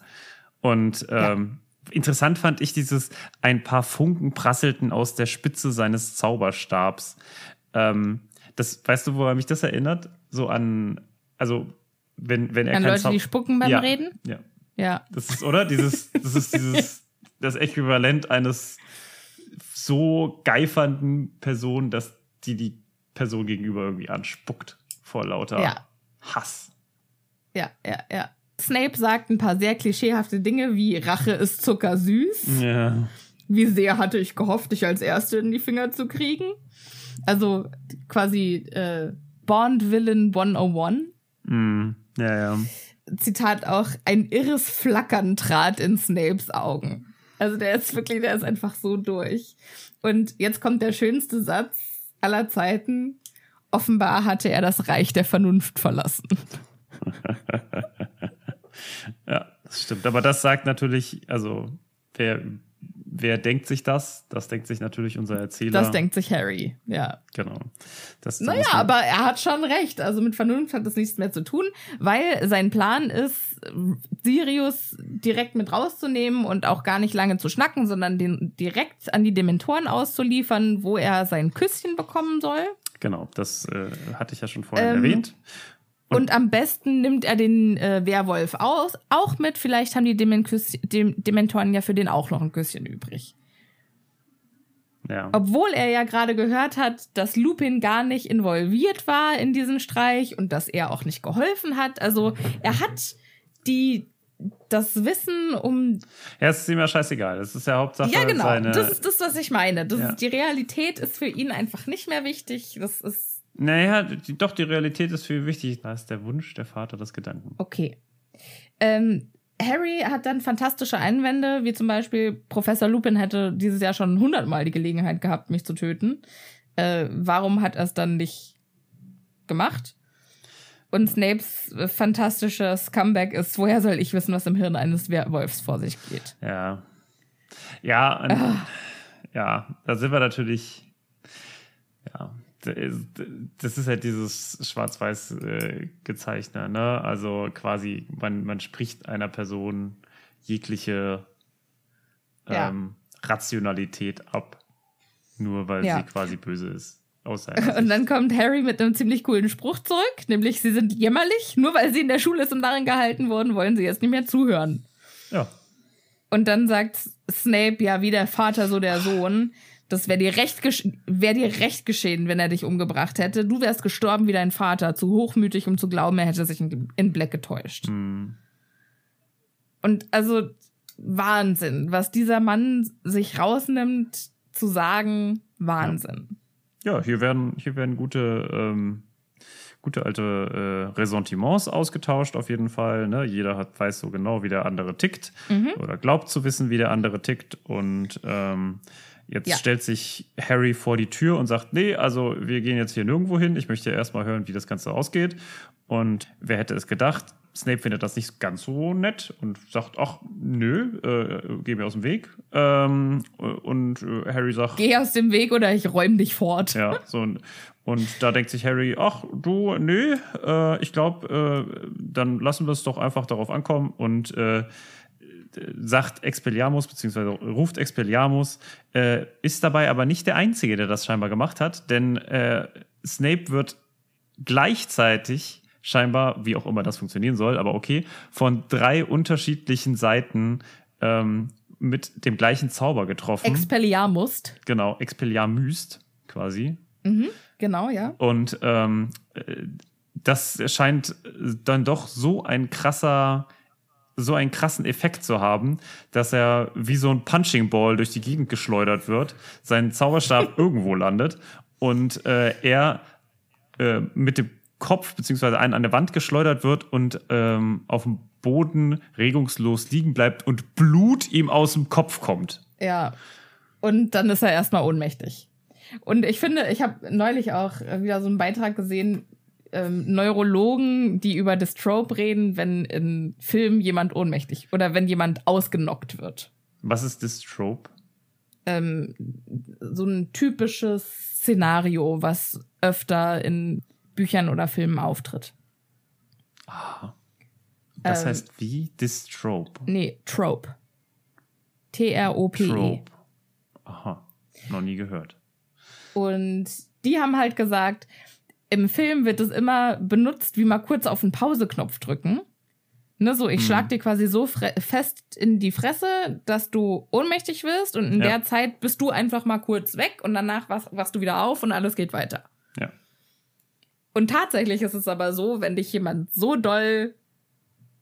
B: Und ähm, interessant fand ich dieses, ein paar Funken prasselten aus der Spitze seines Zauberstabs. Ähm, das, weißt du, woran mich das erinnert? So an, also, wenn, wenn er
A: An Leute,
B: Zau-
A: die spucken beim
B: ja,
A: Reden?
B: Ja.
A: Ja.
B: Das ist, oder? Dieses, das ist dieses, das Äquivalent eines so geifernden Person, dass die die Person gegenüber irgendwie anspuckt vor lauter
A: Ja.
B: Hass.
A: Ja, ja, ja. Snape sagt ein paar sehr klischeehafte Dinge wie Rache ist zuckersüß.
B: Ja.
A: Wie sehr hatte ich gehofft, dich als Erste in die Finger zu kriegen? Also quasi äh, Bond Villain 101.
B: Mm, ja, ja.
A: Zitat auch, ein irres Flackern trat in Snapes Augen. Also der ist wirklich, der ist einfach so durch. Und jetzt kommt der schönste Satz aller Zeiten. Offenbar hatte er das Reich der Vernunft verlassen.
B: Ja, das stimmt. Aber das sagt natürlich, also, wer, wer denkt sich das? Das denkt sich natürlich unser Erzähler.
A: Das denkt sich Harry, ja.
B: Genau. Das,
A: Naja, aber er hat schon recht. Also mit Vernunft hat das nichts mehr zu tun, weil sein Plan ist, Sirius direkt mit rauszunehmen und auch gar nicht lange zu schnacken, sondern den direkt an die Dementoren auszuliefern, wo er sein Küsschen bekommen soll.
B: Genau, das äh, hatte ich ja schon vorhin
A: Ähm,
B: erwähnt.
A: Und, am besten nimmt er den äh, Werwolf aus, auch mit. Vielleicht haben die Demen Dem Dementoren ja für den auch noch ein Küsschen übrig.
B: Ja.
A: Obwohl er ja gerade gehört hat, dass Lupin gar nicht involviert war in diesen Streich und dass er auch nicht geholfen hat. Also er hat die das Wissen um
B: ja, es ist ihm ja scheißegal. Das ist ja Hauptsache
A: ja genau
B: seine.
A: das ist das was ich meine das
B: Ja.
A: ist, die Realität ist für ihn einfach nicht mehr wichtig das ist
B: naja, die, doch, die Realität ist viel wichtig. Da ist der Wunsch, der Vater des Gedanken.
A: okay ähm, Harry hat dann fantastische Einwände wie zum Beispiel Professor Lupin hätte dieses Jahr schon hundertmal die Gelegenheit gehabt mich zu töten äh, warum hat er es dann nicht gemacht und Snapes fantastisches Comeback ist, woher soll ich wissen, was im Hirn eines Werwolfs vor sich geht?
B: Ja. Ja, und,
A: Ah.
B: ja, da sind wir natürlich. Ja, das ist halt dieses schwarz-weiß äh, Gezeichner, ne? Also quasi, man, man spricht einer Person jegliche
A: Ja.
B: ähm, Rationalität ab, nur weil
A: Ja.
B: sie quasi böse ist.
A: Und dann kommt Harry mit einem ziemlich coolen Spruch zurück, nämlich sie sind jämmerlich, nur weil sie in der Schule zum Narren gehalten wurden, wollen sie jetzt nicht mehr zuhören.
B: Ja,
A: Und dann sagt Snape, ja, wie der Vater, so der Sohn, das wäre dir, recht wär dir recht geschehen, wenn er dich umgebracht hätte. Du wärst gestorben wie dein Vater, zu hochmütig, um zu glauben, er hätte sich in, in Black getäuscht.
B: hm,
A: Und also Wahnsinn, was dieser Mann sich rausnimmt zu sagen, Wahnsinn.
B: ja hier werden, hier werden gute, ähm, gute alte äh, Ressentiments ausgetauscht, auf jeden Fall. Ne? Jeder hat, weiß so genau, wie der andere tickt oder glaubt zu wissen, wie der andere tickt. Und ähm, jetzt
A: Ja.
B: stellt sich Harry vor die Tür und sagt: Nee, also wir gehen jetzt hier nirgendwo hin. Ich möchte erstmal hören, wie das Ganze ausgeht. Und wer hätte es gedacht? Snape findet das nicht ganz so nett und sagt, ach, nö, äh, geh mir aus dem Weg. Ähm, und äh, Harry sagt,
A: Geh aus dem Weg oder ich räum dich fort.
B: ja, so und, und da denkt sich Harry, ach du, nö, äh, ich glaube, äh, dann lassen wir es doch einfach darauf ankommen und äh, sagt Expelliarmus, beziehungsweise ruft Expelliarmus, äh, ist dabei aber nicht der Einzige, der das scheinbar gemacht hat, denn äh, Snape wird gleichzeitig scheinbar, wie auch immer das funktionieren soll, aber okay, von drei unterschiedlichen Seiten ähm, mit dem gleichen Zauber getroffen.
A: Expelliarmust.
B: Genau, Expelliarmüst quasi.
A: Mhm, genau, ja.
B: Und ähm, äh, das scheint dann doch so ein krasser, so einen krassen Effekt zu haben, dass er wie so ein Punching Ball durch die Gegend geschleudert wird, sein Zauberstab irgendwo landet und äh, er äh, mit dem Kopf beziehungsweise einen an der Wand geschleudert wird und ähm, auf dem Boden regungslos liegen bleibt und Blut ihm aus dem Kopf kommt.
A: Ja. Und dann ist er erstmal ohnmächtig. Und ich finde, ich habe neulich auch wieder so einen Beitrag gesehen, ähm, Neurologen, die über das Trope reden, wenn in Filmen jemand ohnmächtig oder wenn jemand ausgenockt wird.
B: Was ist das Trope?
A: Ähm, so ein typisches Szenario, was öfter in Büchern oder Filmen auftritt.
B: Ah. Das ähm, heißt wie? Distrope?
A: Nee, Trope. T-R-O-P-E. Trope.
B: Aha, noch nie gehört.
A: Und die haben halt gesagt, im Film wird es immer benutzt, wie mal kurz auf den Pauseknopf drücken. Ne, so, ich hm. schlag dir quasi so fest in die Fresse, dass du ohnmächtig wirst und in ja. der Zeit bist du einfach mal kurz weg und danach wachst, wachst du wieder auf und alles geht weiter.
B: Ja.
A: Und tatsächlich ist es aber so, wenn dich jemand so doll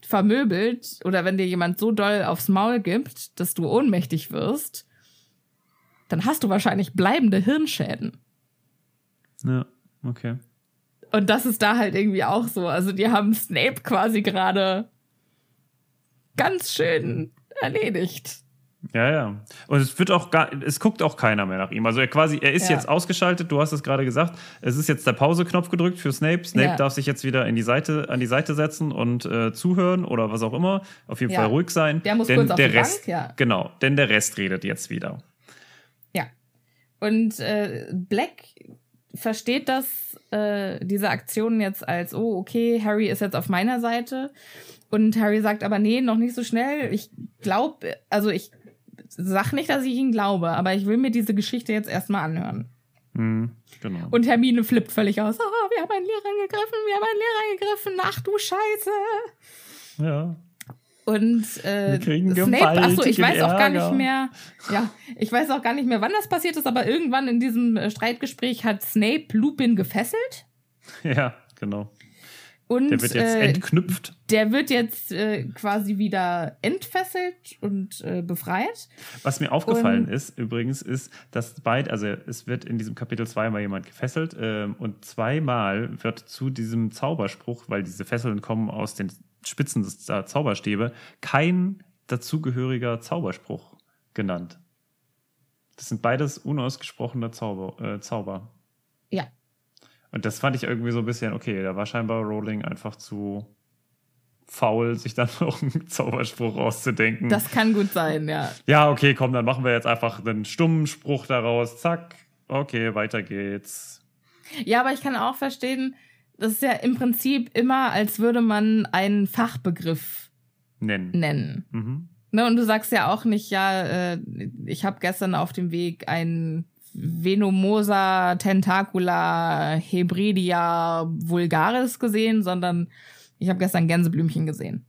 A: vermöbelt oder wenn dir jemand so doll aufs Maul gibt, dass du ohnmächtig wirst, dann hast du wahrscheinlich bleibende Hirnschäden.
B: Ja, okay.
A: Und das ist da halt irgendwie auch so. Also die haben Snape quasi gerade ganz schön erledigt.
B: Ja, ja. Und es wird auch gar, es guckt auch keiner mehr nach ihm. Also er quasi, er ist ja. jetzt ausgeschaltet, du hast es gerade gesagt. Es ist jetzt der Pauseknopf gedrückt für Snape. Snape ja. darf sich jetzt wieder in die Seite, an die Seite setzen und äh, zuhören oder was auch immer. Auf jeden ja. Fall ruhig sein.
A: Der muss
B: denn
A: kurz auf
B: der
A: die
B: Rest,
A: Bank, ja.
B: Genau, denn der Rest redet jetzt wieder.
A: Ja. Und äh, Black versteht das, äh, diese Aktion jetzt als, oh, okay, Harry ist jetzt auf meiner Seite. Und Harry sagt aber, nee, noch nicht so schnell. Ich glaube, also ich sag nicht, dass ich ihn glaube, aber ich will mir diese Geschichte jetzt erstmal anhören.
B: Mhm, genau.
A: Und Hermine flippt völlig aus. Oh, wir haben einen Lehrer angegriffen, wir haben einen Lehrer angegriffen. Ach du Scheiße.
B: Ja.
A: Und äh, Snape, achso, ich weiß auch gar nicht mehr, ja, ich weiß auch gar nicht mehr, wann das passiert ist, aber irgendwann in diesem äh, Streitgespräch hat Snape Lupin gefesselt.
B: Ja, genau.
A: Und,
B: der wird jetzt äh, entknüpft.
A: Der wird jetzt äh, quasi wieder entfesselt und äh, befreit.
B: Was mir aufgefallen und, ist übrigens, ist, dass beide, also es wird in diesem Kapitel zweimal jemand gefesselt ähm, und zweimal wird zu diesem Zauberspruch, weil diese Fesseln kommen aus den Spitzen des Zauberstäbe, kein dazugehöriger Zauberspruch genannt. Das sind beides unausgesprochene Zauber. Äh, Zauber.
A: Ja,
B: und das fand ich irgendwie so ein bisschen, okay, da war scheinbar Rowling einfach zu faul, sich dann noch einen Zauberspruch auszudenken.
A: Das kann gut sein, ja.
B: Ja, okay, komm, dann machen wir jetzt einfach einen stummen Spruch daraus. Zack, okay, weiter geht's.
A: Ja, aber ich kann auch verstehen, das ist ja im Prinzip immer, als würde man einen Fachbegriff
B: nennen.
A: nennen.
B: Mhm.
A: Ne, und du sagst ja auch nicht, ja, äh, ich habe gestern auf dem Weg einen Venomosa tentacula hebridia vulgaris gesehen, sondern ich habe gestern Gänseblümchen gesehen.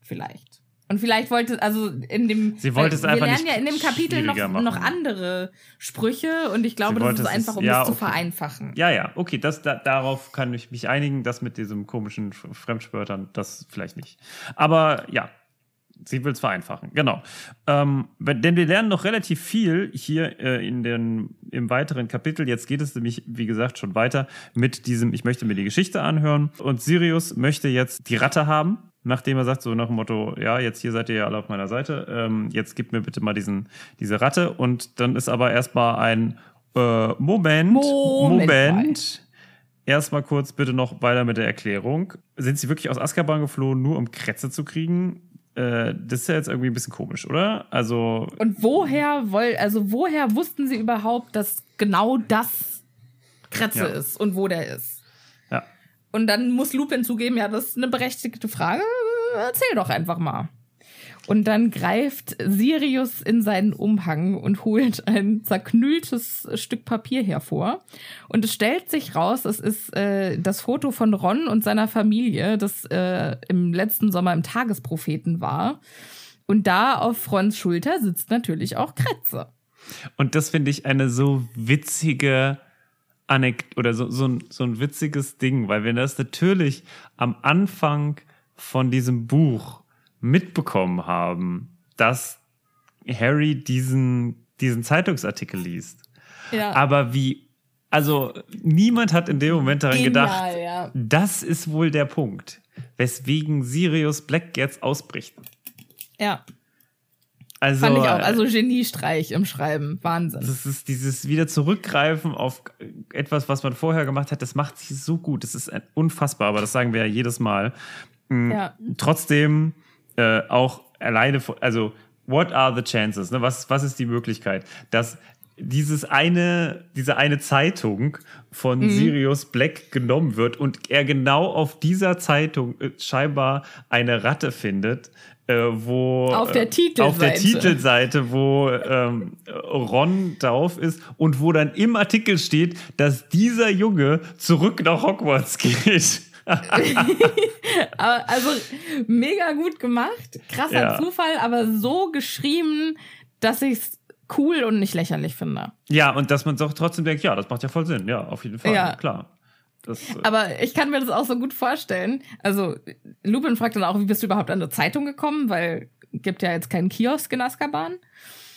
A: Vielleicht. Und vielleicht wollte, also in dem.
B: Sie wollte es einfach
A: Wir lernen ja in dem Kapitel noch, noch andere Sprüche und ich glaube, das ist einfach, um es, ja, okay. zu vereinfachen.
B: Ja, ja, okay, das, da, darauf kann ich mich einigen. Das mit diesem komischen Fremdspörtern, das vielleicht nicht. Aber ja, Sie will es vereinfachen, genau. Ähm, denn wir lernen noch relativ viel hier äh, in den, im weiteren Kapitel. Jetzt geht es nämlich, wie gesagt, schon weiter mit diesem, ich möchte mir die Geschichte anhören. Und Sirius möchte jetzt die Ratte haben, nachdem er sagt, so nach dem Motto, ja, jetzt hier seid ihr ja alle auf meiner Seite, ähm, jetzt gib mir bitte mal diesen, diese Ratte. Und dann ist aber erstmal ein äh, Moment, Moment. Moment. Erstmal kurz bitte noch weiter mit der Erklärung. Sind sie wirklich aus Azkaban geflohen, nur um Krätze zu kriegen? Äh, das ist ja jetzt irgendwie ein bisschen komisch, oder? Also.
A: Und woher woll, also woher wussten sie überhaupt, dass genau das Kretze ja. ist und wo der ist? Und dann muss Lupin zugeben, ja, das ist eine berechtigte Frage. Erzähl doch einfach mal. Und dann greift Sirius in seinen Umhang und holt ein zerknülltes Stück Papier hervor. Und es stellt sich raus, es ist äh, das Foto von Ron und seiner Familie, das äh, im letzten Sommer im Tagespropheten war. Und da auf Rons Schulter sitzt natürlich auch Kretze.
B: Und das finde ich eine so witzige Anekdote oder so, so, ein, so ein witziges Ding, weil wir das natürlich am Anfang von diesem Buch mitbekommen haben, dass Harry diesen, diesen Zeitungsartikel liest. Ja. Aber wie, also niemand hat in dem Moment daran Genial, gedacht, ja. das ist wohl der Punkt, weswegen Sirius Black jetzt ausbricht.
A: Ja. Also, Fand ich auch. Also Geniestreich im Schreiben. Wahnsinn.
B: Das ist dieses wieder zurückgreifen auf etwas, was man vorher gemacht hat. Das macht sie so gut. Das ist unfassbar, aber das sagen wir ja jedes Mal. Mm, ja. Trotzdem äh, auch alleine, also what are the chances? Ne? Was, was ist die Möglichkeit, dass dieses eine, diese eine Zeitung von mhm. Sirius Black genommen wird und er genau auf dieser Zeitung äh, scheinbar eine Ratte findet, äh, wo
A: auf der Titelseite,
B: auf der Titelseite wo ähm, Ron drauf ist und wo dann im Artikel steht, dass dieser Junge zurück nach Hogwarts geht.
A: also mega gut gemacht, krasser ja. Zufall, aber so geschrieben, dass ich es cool und nicht lächerlich finde.
B: Ja, und dass man doch trotzdem denkt, ja, das macht ja voll Sinn, ja, auf jeden Fall, ja. klar.
A: Das, äh aber ich kann mir das auch so gut vorstellen. Also Lupin fragt dann auch, wie bist du überhaupt an eine Zeitung gekommen, weil gibt ja jetzt keinen Kiosk in Azkaban.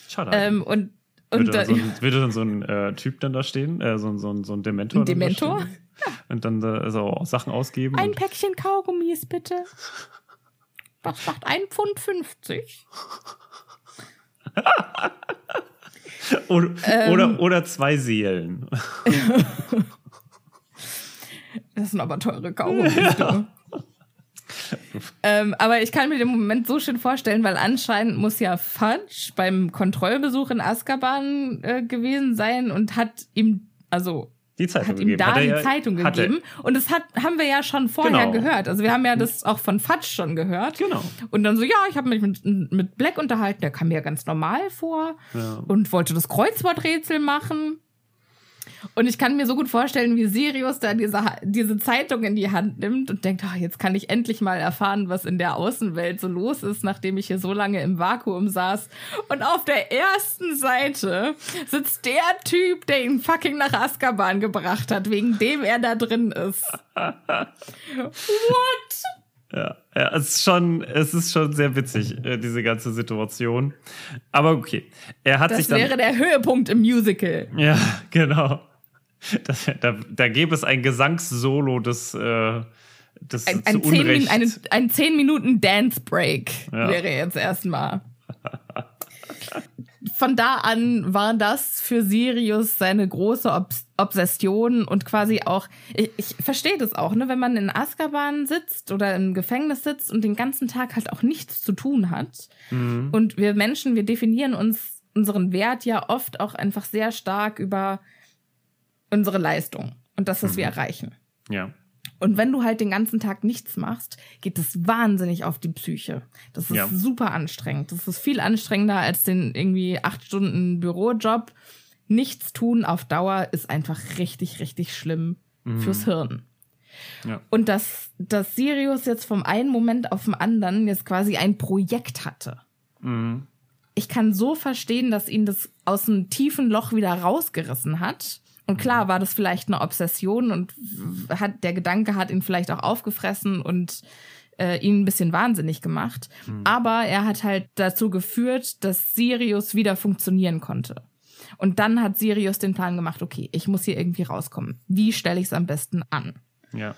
A: Schade. Ähm, und und
B: würde, dann so ein, würde dann so ein äh, Typ dann da stehen, äh, so, so, so ein Dementor.
A: Ein Dementor?
B: Und dann äh, so Sachen ausgeben.
A: Ein Päckchen Kaugummis, bitte. Das macht 1,50 Pfund 50.
B: oder, ähm, oder, oder zwei Seelen.
A: das sind aber teure Kaugummis. Ja. ähm, aber ich kann mir den Moment so schön vorstellen, weil anscheinend muss ja Fudge beim Kontrollbesuch in Azkaban äh, gewesen sein und hat ihm, also
B: die Zeitung
A: hat ihm da die ja, Zeitung gegeben. Und das hat, haben wir ja schon vorher genau. gehört. Also wir haben ja das auch von Fudge schon gehört.
B: Genau.
A: Und dann so, ja, ich habe mich mit, mit Black unterhalten, der kam mir ganz normal vor ja. und wollte das Kreuzworträtsel machen. Und ich kann mir so gut vorstellen, wie Sirius da diese, diese Zeitung in die Hand nimmt und denkt, ach, jetzt kann ich endlich mal erfahren, was in der Außenwelt so los ist, nachdem ich hier so lange im Vakuum saß. Und auf der ersten Seite sitzt der Typ, der ihn fucking nach Azkaban gebracht hat, wegen dem er da drin ist. What?
B: Ja, ja, es ist schon, es ist schon sehr witzig, äh, diese ganze Situation. Aber okay. Er hat
A: das
B: sich dann.
A: Das wäre der Höhepunkt im Musical.
B: Ja, genau. Das, da, da gäbe es ein Gesangssolo des, äh, des
A: ein, ein, zehn, ein, ein 10 Minuten Dance Break ja. wäre jetzt erstmal. Von da an war das für Sirius seine große Obs Obsession und quasi auch, ich, ich verstehe das auch, ne, wenn man in Azkaban sitzt oder im Gefängnis sitzt und den ganzen Tag halt auch nichts zu tun hat. Mhm. Und wir Menschen, wir definieren uns unseren Wert ja oft auch einfach sehr stark über unsere Leistung und das, was mhm. wir erreichen.
B: Ja.
A: Und wenn du halt den ganzen Tag nichts machst, geht das wahnsinnig auf die Psyche. Das ist ja. super anstrengend. Das ist viel anstrengender als den irgendwie acht Stunden Bürojob. Nichts tun auf Dauer ist einfach richtig, richtig schlimm mhm. fürs Hirn. Ja. Und dass, dass Sirius jetzt vom einen Moment auf den anderen jetzt quasi ein Projekt hatte. Mhm. Ich kann so verstehen, dass ihn das aus einem tiefen Loch wieder rausgerissen hat und klar war das vielleicht eine Obsession und hat, der Gedanke hat ihn vielleicht auch aufgefressen und äh, ihn ein bisschen wahnsinnig gemacht. Mhm. Aber er hat halt dazu geführt, dass Sirius wieder funktionieren konnte. Und dann hat Sirius den Plan gemacht, okay, ich muss hier irgendwie rauskommen. Wie stelle ich es am besten an?
B: Ja.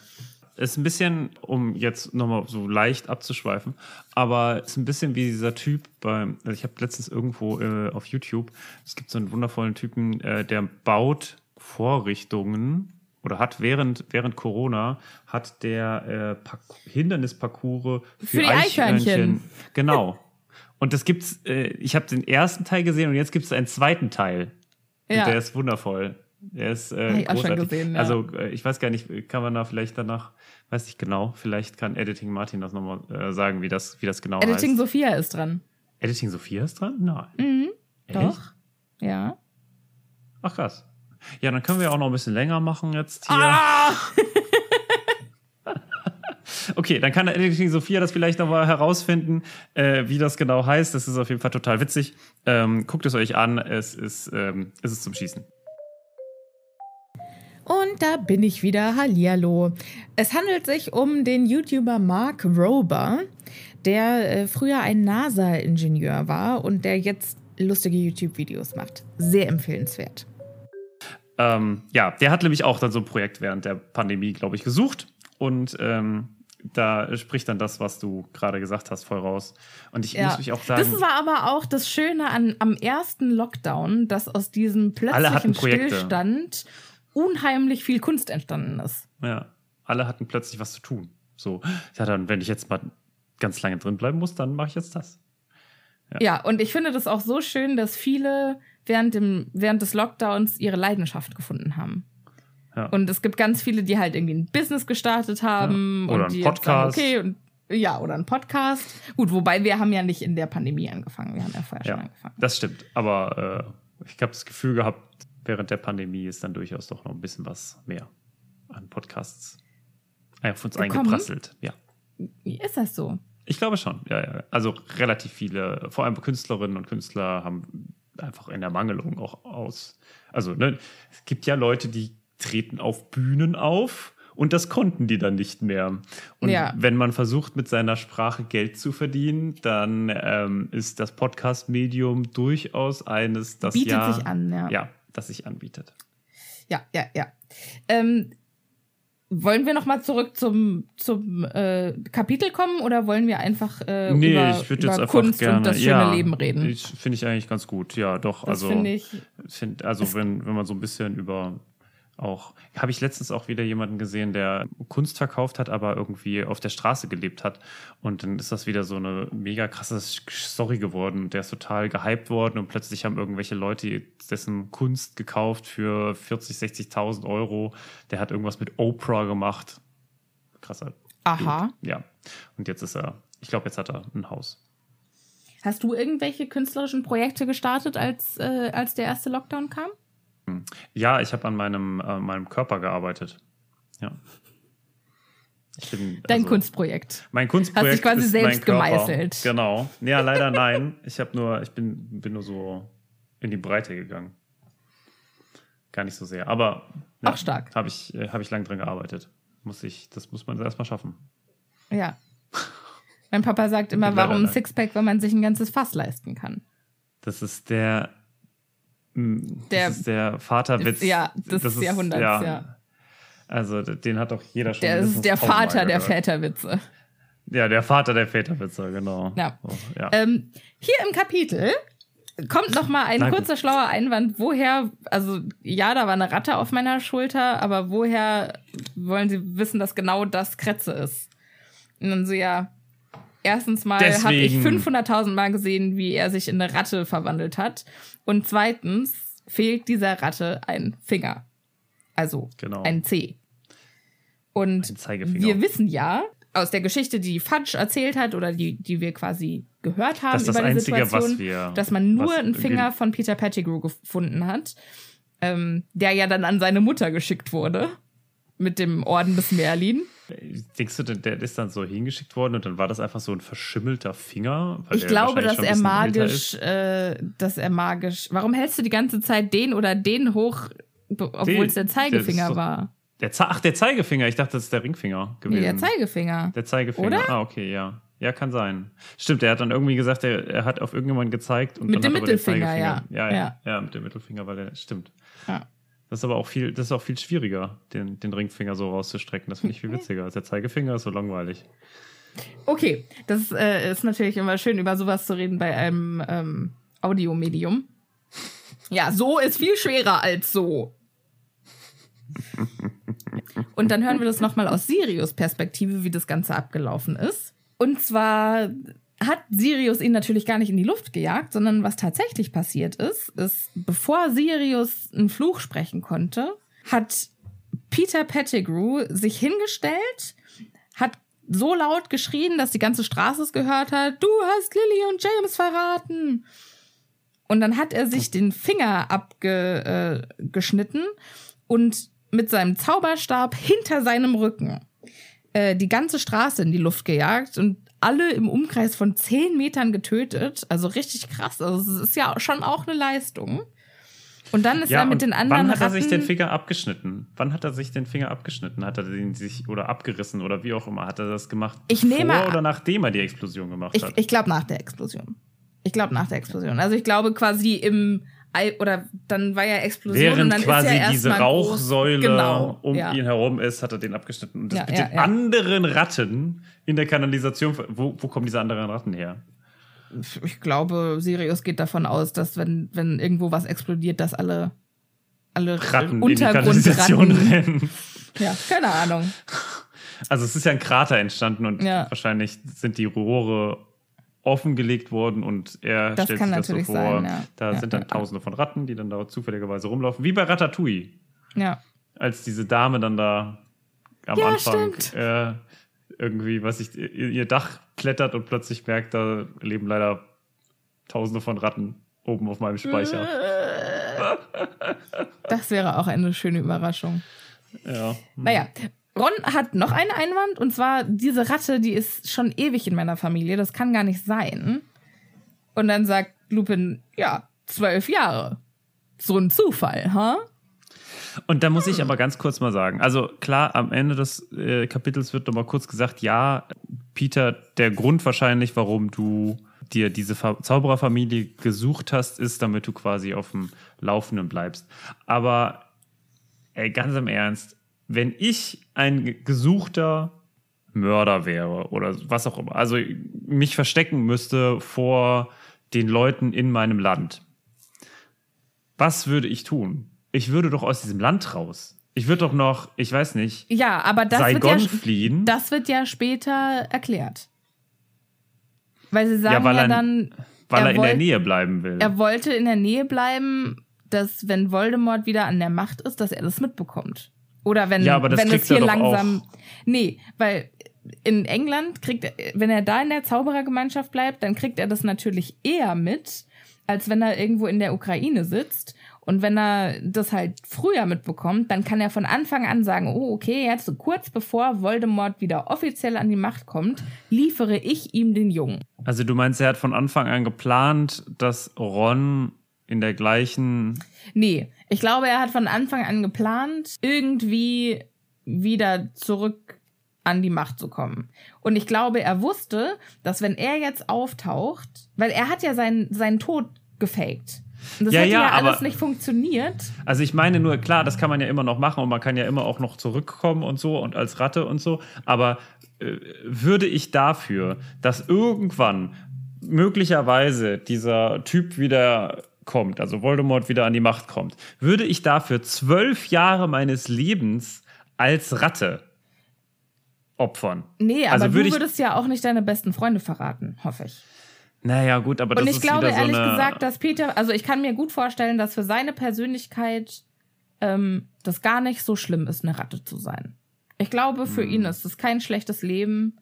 B: Ist ein bisschen, um jetzt nochmal so leicht abzuschweifen, aber ist ein bisschen wie dieser Typ beim, also ich habe letztens irgendwo äh, auf YouTube, es gibt so einen wundervollen Typen, äh, der baut Vorrichtungen oder hat während, während Corona hat der äh, Hindernisparcours für, für die Eichhörnchen. Eichhörnchen. Genau. Und das gibt's, äh, ich habe den ersten Teil gesehen und jetzt gibt es einen zweiten Teil. Ja. Und der ist wundervoll. Er ist äh,
A: ich auch schon
B: großartig.
A: gesehen, ja.
B: Also äh, ich weiß gar nicht, kann man da vielleicht danach, weiß ich genau, vielleicht kann Editing Martin das nochmal äh, sagen, wie das, wie das genau
A: Editing
B: heißt.
A: Sophia ist dran.
B: Editing Sophia ist dran? Nein.
A: Mhm, doch. Ja.
B: Ach krass. Ja, dann können wir auch noch ein bisschen länger machen jetzt hier.
A: Ah!
B: Okay, dann kann Editing Sophia das vielleicht nochmal herausfinden, äh, wie das genau heißt. Das ist auf jeden Fall total witzig. Ähm, guckt es euch an, es ist, ähm, es ist zum Schießen.
A: Und da bin ich wieder. Hallihallo. Es handelt sich um den YouTuber Mark Rober, der äh, früher ein NASA-Ingenieur war und der jetzt lustige YouTube-Videos macht. Sehr empfehlenswert.
B: Ähm, ja, der hat nämlich auch dann so ein Projekt während der Pandemie, glaube ich, gesucht. Und ähm, da spricht dann das, was du gerade gesagt hast, voll raus. Und ich muss mich auch sagen.
A: Das war aber auch das Schöne an, am ersten Lockdown, dass aus diesem plötzlichen. Stillstand unheimlich viel Kunst entstanden ist.
B: Ja, alle hatten plötzlich was zu tun. So, ja, dann, wenn ich jetzt mal ganz lange drin bleiben muss, dann mache ich jetzt das.
A: Ja. und ich finde das auch so schön, dass viele während, dem, während des Lockdowns ihre Leidenschaft gefunden haben.
B: Ja.
A: Und es gibt ganz viele, die halt irgendwie ein Business gestartet haben.
B: Ja. Oder
A: und die
B: einen
A: jetzt sagen,
B: Podcast.
A: okay, und, ja, oder ein Podcast. Gut, wobei wir haben ja nicht in der Pandemie angefangen. Wir haben ja vorher schon
B: Ja,
A: angefangen.
B: das stimmt. Aber äh, ich habe das Gefühl gehabt, während der Pandemie ist dann durchaus doch noch ein bisschen was mehr an Podcasts auf uns
A: Gekommen?
B: eingeprasselt. Ja.
A: Wie ist das so?
B: Ich glaube schon, ja, ja. Also relativ viele, vor allem Künstlerinnen und Künstler haben einfach in der Mangelung auch aus. Also, ne, es gibt ja Leute, die treten auf Bühnen auf und das konnten die dann nicht mehr. Und
A: Ja.
B: wenn man versucht, mit seiner Sprache Geld zu verdienen, dann ähm, ist das Podcast-Medium durchaus eines, das
A: Bietet
B: ja,
A: sich an, ja.
B: ja, das sich anbietet.
A: Ja, ja, ja. Ähm, wollen wir noch mal zurück zum, zum äh, Kapitel kommen oder wollen wir einfach äh,
B: nee,
A: über,
B: ich
A: über
B: jetzt einfach
A: Kunst
B: gerne,
A: und das schöne
B: ja,
A: Leben reden?
B: Finde ich eigentlich ganz gut, ja, doch.
A: das
B: also
A: finde ich.
B: Find, also wenn, wenn man so ein bisschen über auch, habe ich letztens auch wieder jemanden gesehen, der Kunst verkauft hat, aber irgendwie auf der Straße gelebt hat. Und dann ist das wieder so eine mega krasse Story geworden. Der ist total gehypt worden und plötzlich haben irgendwelche Leute dessen Kunst gekauft für 40, 60.000 Euro. Der hat irgendwas mit Oprah gemacht. Krasser.
A: Aha.
B: Dude. Ja. Und jetzt ist er, ich glaube, jetzt hat er ein Haus.
A: Hast du irgendwelche künstlerischen Projekte gestartet, als, äh, als der erste Lockdown kam?
B: Ja, ich habe an meinem, äh, meinem Körper gearbeitet. Ja. Ich bin,
A: Dein
B: also,
A: Kunstprojekt.
B: Mein Kunstprojekt
A: Hast dich quasi
B: ist
A: selbst gemeißelt.
B: Genau. Ja, leider nein. Ich habe nur, ich bin, bin nur so in die Breite gegangen. Gar nicht so sehr. Aber ja,
A: Auch stark.
B: Habe ich, äh, hab ich lang dran gearbeitet. Muss ich, das muss man erstmal schaffen.
A: Ja. Mein Papa sagt immer, warum ein. Sixpack, wenn man sich ein ganzes Fass leisten kann.
B: Das ist der,
A: Der-
B: das ist der Vaterwitz.
A: Ja, des Jahrhunderts, ja.
B: Also den hat doch jeder schon.
A: Der ist der Vater der. Väterwitze.
B: Ja, der Vater der Väterwitze, genau.
A: Ja.
B: So, ja.
A: Ähm, hier im Kapitel kommt noch mal ein
B: Na gut.
A: kurzer schlauer Einwand. Woher, also ja, da war eine Ratte auf meiner Schulter, aber woher wollen Sie wissen, dass genau das Kretze ist? Und dann so, ja, erstens mal habe ich
B: Deswegen.
A: 500.000 Mal gesehen, wie er sich in eine Ratte verwandelt hat. Und zweitens fehlt dieser Ratte ein Finger. Also
B: Genau.
A: ein C. Und
B: Ein
A: wir wissen ja aus der Geschichte, die Fudge erzählt hat oder die, die wir quasi gehört haben
B: Das ist das
A: über die
B: Einzige,
A: Situation,
B: was wir-
A: dass man nur einen Finger von Peter Pettigrew gefunden hat, ähm, der ja dann an seine Mutter geschickt wurde mit dem Orden des Merlin.
B: Denkst du, der ist dann so hingeschickt worden und dann war das einfach so ein verschimmelter Finger?
A: Ich
B: der
A: glaube, dass er magisch, äh, dass er magisch. Warum hältst du die ganze Zeit den oder den hoch, obwohl es der
B: der
A: Zeigefinger
B: doch-
A: war?
B: Der Ze Ach, der Zeigefinger. Ich dachte, das ist der Ringfinger gewesen.
A: Nee, der Zeigefinger.
B: Der Zeigefinger.
A: Oder?
B: Ah, okay, ja. Ja, kann sein. Stimmt, er hat dann irgendwie gesagt, er, er hat auf irgendjemanden gezeigt. Und
A: Mit
B: dann
A: dem
B: hat der
A: Mittelfinger,
B: Zeigefinger-
A: ja.
B: Ja, ja.
A: Ja.
B: ja. mit dem Mittelfinger, weil der, stimmt.
A: Ja.
B: Das ist aber auch viel, das ist auch viel schwieriger, den, den Ringfinger so rauszustrecken. Das finde ich viel witziger. Als der Zeigefinger ist so langweilig.
A: Okay, das äh, ist natürlich immer schön, über sowas zu reden bei einem ähm, Audiomedium. Ja, so ist viel schwerer als so. Und dann hören wir das nochmal aus Sirius Perspektive, wie das Ganze abgelaufen ist. Und zwar hat Sirius ihn natürlich gar nicht in die Luft gejagt, sondern was tatsächlich passiert ist, ist, bevor Sirius einen Fluch sprechen konnte, hat Peter Pettigrew sich hingestellt, hat so laut geschrien, dass die ganze Straße es gehört hat, du hast Lily und James verraten. Und dann hat er sich den Finger abgeschnitten äh, und mit seinem Zauberstab hinter seinem Rücken äh, die ganze Straße in die Luft gejagt und alle im Umkreis von zehn Metern getötet. Also richtig krass. Also es ist ja schon auch eine Leistung. Und dann ist ja, er mit den anderen.
B: Wann hat er sich den Finger abgeschnitten? Wann hat er sich den Finger abgeschnitten? Hat er den sich oder abgerissen oder wie auch immer? Hat er das gemacht?
A: Ich nehme
B: vor oder nachdem er die Explosion gemacht
A: ich,
B: hat?
A: Ich glaube nach der Explosion. Ich glaube nach der Explosion. Also ich glaube quasi im oder dann war ja Explosion
B: Während
A: und dann
B: quasi
A: ist ja
B: diese Rauchsäule
A: genau,
B: um
A: ja.
B: ihn herum ist, hat er den abgeschnitten. Und das
A: Ja,
B: mit
A: ja,
B: den anderen Ratten in der Kanalisation, wo, wo kommen diese anderen Ratten her?
A: Ich glaube, Sirius geht davon aus, dass wenn, wenn irgendwo was explodiert, dass alle, alle
B: Ratten in die Kanalisation
A: Untergrundratten.
B: rennen.
A: Ja, keine Ahnung.
B: Also es ist ja ein Krater entstanden und wahrscheinlich sind die Rohre offengelegt worden und er
A: Das
B: stellt
A: kann
B: sich das so
A: natürlich
B: vor.
A: sein, ja.
B: Da
A: Ja,
B: sind dann
A: ja,
B: tausende von Ratten, die dann da zufälligerweise rumlaufen. Wie bei Ratatouille,
A: Ja.
B: als diese Dame dann da am Anfang äh, irgendwie, was ich, ihr, ihr Dach klettert und plötzlich merkt, da leben leider tausende von Ratten oben auf meinem Speicher.
A: Das wäre auch eine schöne Überraschung.
B: Ja.
A: Naja, Ron hat noch einen Einwand und zwar diese Ratte, die ist schon ewig in meiner Familie. Das kann gar nicht sein. Und dann sagt Lupin, ja, zwölf Jahre. So ein Zufall, ha?
B: Und da muss ich aber ganz kurz mal sagen, also klar, am Ende des äh, Kapitels wird nochmal kurz gesagt, ja, Peter, der Grund wahrscheinlich, warum du dir diese Fa Zaubererfamilie gesucht hast, ist, damit du quasi auf dem Laufenden bleibst. Aber ey, ganz im Ernst, wenn ich ein ge- gesuchter Mörder wäre oder was auch immer, also mich verstecken müsste vor den Leuten in meinem Land, was würde ich tun? Ich würde doch aus diesem Land raus. Ich würde doch noch, ich weiß nicht,
A: Ja, aber das wird
B: Saigon
A: ja,
B: fliehen.
A: das wird ja später erklärt. Weil sie sagen
B: Ja,
A: ja,
B: weil er-
A: dann,
B: weil er, in der Nähe bleiben will.
A: er wollte in der Nähe bleiben, dass wenn Voldemort wieder an der Macht ist, dass er das mitbekommt. Oder wenn,
B: Ja, aber das
A: wenn es hier
B: er
A: langsam.
B: auch.
A: Nee, weil in England kriegt er, wenn er da in der Zauberergemeinschaft bleibt, dann kriegt er das natürlich eher mit, als wenn er irgendwo in der Ukraine sitzt. Und wenn er das halt früher mitbekommt, dann kann er von Anfang an sagen, oh, okay, jetzt so kurz bevor Voldemort wieder offiziell an die Macht kommt, liefere ich ihm den Jungen.
B: also du meinst, er hat von Anfang an geplant, dass Ron in der gleichen.
A: Nee, ich glaube, er hat von Anfang an geplant, irgendwie wieder zurück an die Macht zu kommen. Und ich glaube, er wusste, dass wenn er jetzt auftaucht, weil er hat ja seinen, seinen Tod gefaked. Und das
B: Ja,
A: hätte
B: ja,
A: ja, alles
B: aber-
A: nicht funktioniert.
B: Also ich meine nur, klar, das kann man ja immer noch machen und man kann ja immer auch noch zurückkommen und so und als Ratte und so. Aber äh, würde ich dafür, dass irgendwann möglicherweise dieser Typ wieder kommt, also Voldemort wieder an die Macht kommt, würde ich dafür zwölf Jahre meines Lebens als Ratte opfern.
A: Nee, aber
B: Also
A: du
B: würde ich-
A: würdest ja auch nicht deine besten Freunde verraten, hoffe ich.
B: Naja, gut, aber das
A: Und ich
B: ist
A: glaube
B: so
A: ehrlich
B: eine,
A: gesagt, dass Peter, also ich kann mir gut vorstellen, dass für seine Persönlichkeit ähm, das gar nicht so schlimm ist, eine Ratte zu sein. Ich glaube, für
B: Hm.
A: ihn ist es kein schlechtes Leben.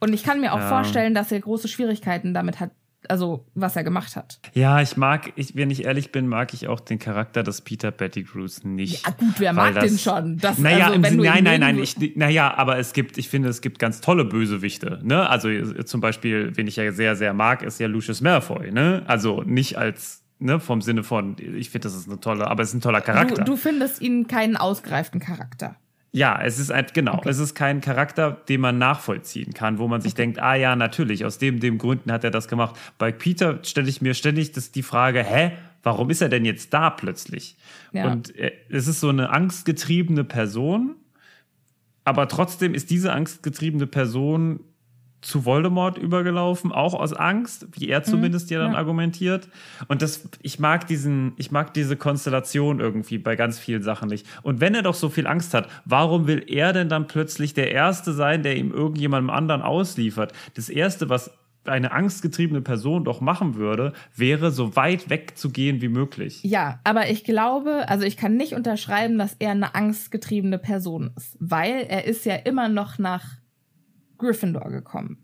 A: Und ich kann mir auch
B: Ja.
A: vorstellen, dass er große Schwierigkeiten damit hat, also was er gemacht hat.
B: Ja, ich mag, ich, wenn ich ehrlich bin, mag ich auch den Charakter des Peter Pettigrews nicht.
A: Ja, gut, wer mag den
B: das-
A: schon? Das,
B: Naja,
A: also,
B: im nein, nein, nein, ich, naja, aber es gibt, ich finde, es gibt ganz tolle Bösewichte, ne? Also zum Beispiel, wen ich ja sehr, sehr mag, ist ja Lucius Malfoy, ne? Also nicht als, ne, vom Sinne von, ich finde, das ist eine tolle, aber es ist ein toller Charakter.
A: Du, du findest ihn keinen ausgereiften Charakter.
B: Ja, es ist ein, genau, es ist kein Charakter, den man nachvollziehen kann, wo man sich denkt, ah ja, natürlich, aus dem, dem Gründen hat er das gemacht. Bei Peter stelle ich mir ständig das, die Frage, hä, warum ist er denn jetzt da plötzlich?
A: Ja.
B: Und äh, es ist so eine angstgetriebene Person, aber trotzdem ist diese angstgetriebene Person zu Voldemort übergelaufen, auch aus Angst, wie er zumindest ja dann argumentiert. Und das, ich mag diesen, ich mag diese Konstellation irgendwie bei ganz vielen Sachen nicht. Und wenn er doch so viel Angst hat, warum will er denn dann plötzlich der Erste sein, der ihm irgendjemandem anderen ausliefert? Das Erste, was eine angstgetriebene Person doch machen würde, wäre so weit weg zu gehen wie möglich.
A: Ja, aber ich glaube, also ich kann nicht unterschreiben, dass er eine angstgetriebene Person ist, weil er ist ja immer noch nach Gryffindor gekommen.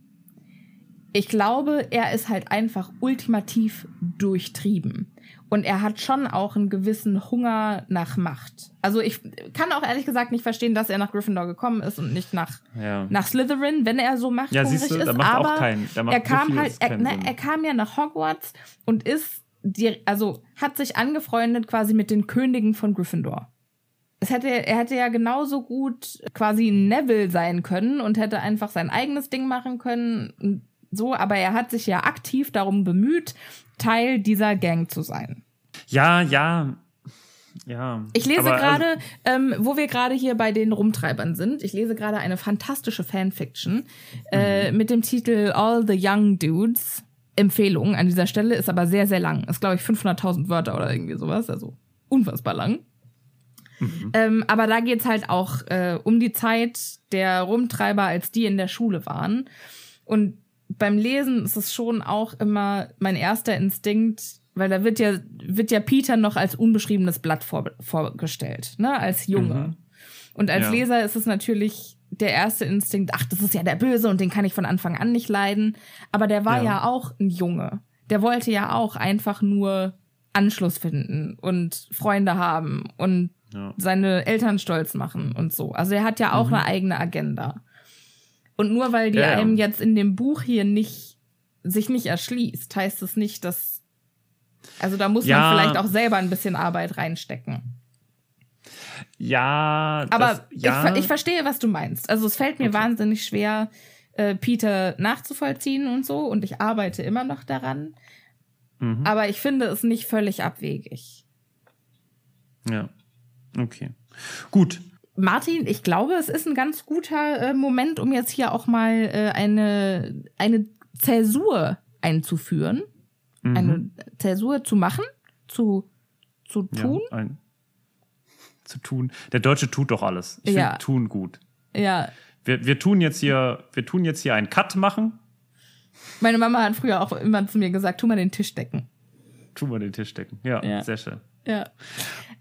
A: Ich glaube, er ist halt einfach ultimativ durchtrieben. Und er hat schon auch einen gewissen Hunger nach Macht. Also ich kann auch ehrlich gesagt nicht verstehen, dass er nach Gryffindor gekommen ist und nicht nach,
B: Ja.
A: nach Slytherin, wenn er so machthungrig
B: Ja, siehst du,
A: ist.
B: macht auch
A: aber
B: kein- da macht
A: er kam halt, er,
B: keinen
A: ne, er kam ja nach Hogwarts und ist, die, also hat sich angefreundet quasi mit den Königen von Gryffindor. Es hätte, er hätte ja genauso gut quasi Neville sein können und hätte einfach sein eigenes Ding machen können. So, aber er hat sich ja aktiv darum bemüht, Teil dieser Gang zu sein.
B: Ja, ja. Ja.
A: Ich lese
B: Aber, also,
A: gerade, ähm, wo wir gerade hier bei den Rumtreibern sind, ich lese gerade eine fantastische Fanfiction äh, mit dem Titel All the Young Dudes. Empfehlung an dieser Stelle ist aber sehr, sehr lang. Ist, glaube ich, 500.000 Wörter oder irgendwie sowas, also unfassbar lang. Ähm, aber da geht's halt auch äh, um die Zeit der Rumtreiber, als die in der Schule waren. Und beim Lesen ist es schon auch immer mein erster Instinkt, weil da wird ja, wird ja Peter noch als unbeschriebenes Blatt vor, vorgestellt, ne, als Junge.
B: Mhm.
A: Und als
B: Ja.
A: Leser ist es natürlich der erste Instinkt, ach, das ist ja der Böse und den kann ich von Anfang an nicht leiden. Aber der war
B: Ja.
A: ja auch ein Junge. Der wollte ja auch einfach nur Anschluss finden und Freunde haben und
B: Ja.
A: seine Eltern stolz machen und so. Also er hat ja auch eine eigene Agenda. Und nur weil die
B: Mhm. Ja,
A: einem jetzt in dem Buch hier nicht sich nicht erschließt, heißt es nicht, dass also da muss
B: Ja.
A: man vielleicht auch selber ein bisschen Arbeit reinstecken.
B: Ja,
A: Aber
B: das,
A: ich,
B: ja.
A: ver- ich verstehe, was du meinst. Also es fällt mir
B: Okay.
A: wahnsinnig schwer, äh, Peter nachzuvollziehen und so. Und ich arbeite immer noch daran.
B: Mhm.
A: Aber ich finde es nicht völlig abwegig.
B: Ja. Okay. Gut.
A: Martin, ich glaube, es ist ein ganz guter äh, Moment, um jetzt hier auch mal äh, eine, eine Zäsur einzuführen.
B: Mhm.
A: Eine Zäsur zu machen, zu, zu tun.
B: Ja, ein, zu tun. Der Deutsche tut doch alles. Ich
A: Ja.
B: finde tun gut.
A: Ja.
B: Wir, wir tun jetzt hier, wir tun jetzt hier einen Cut machen.
A: Meine Mama hat früher auch immer zu mir gesagt, tu mal den Tisch decken.
B: Tun wir den Tisch decken. Ja,
A: Ja.
B: sehr schön.
A: Ja.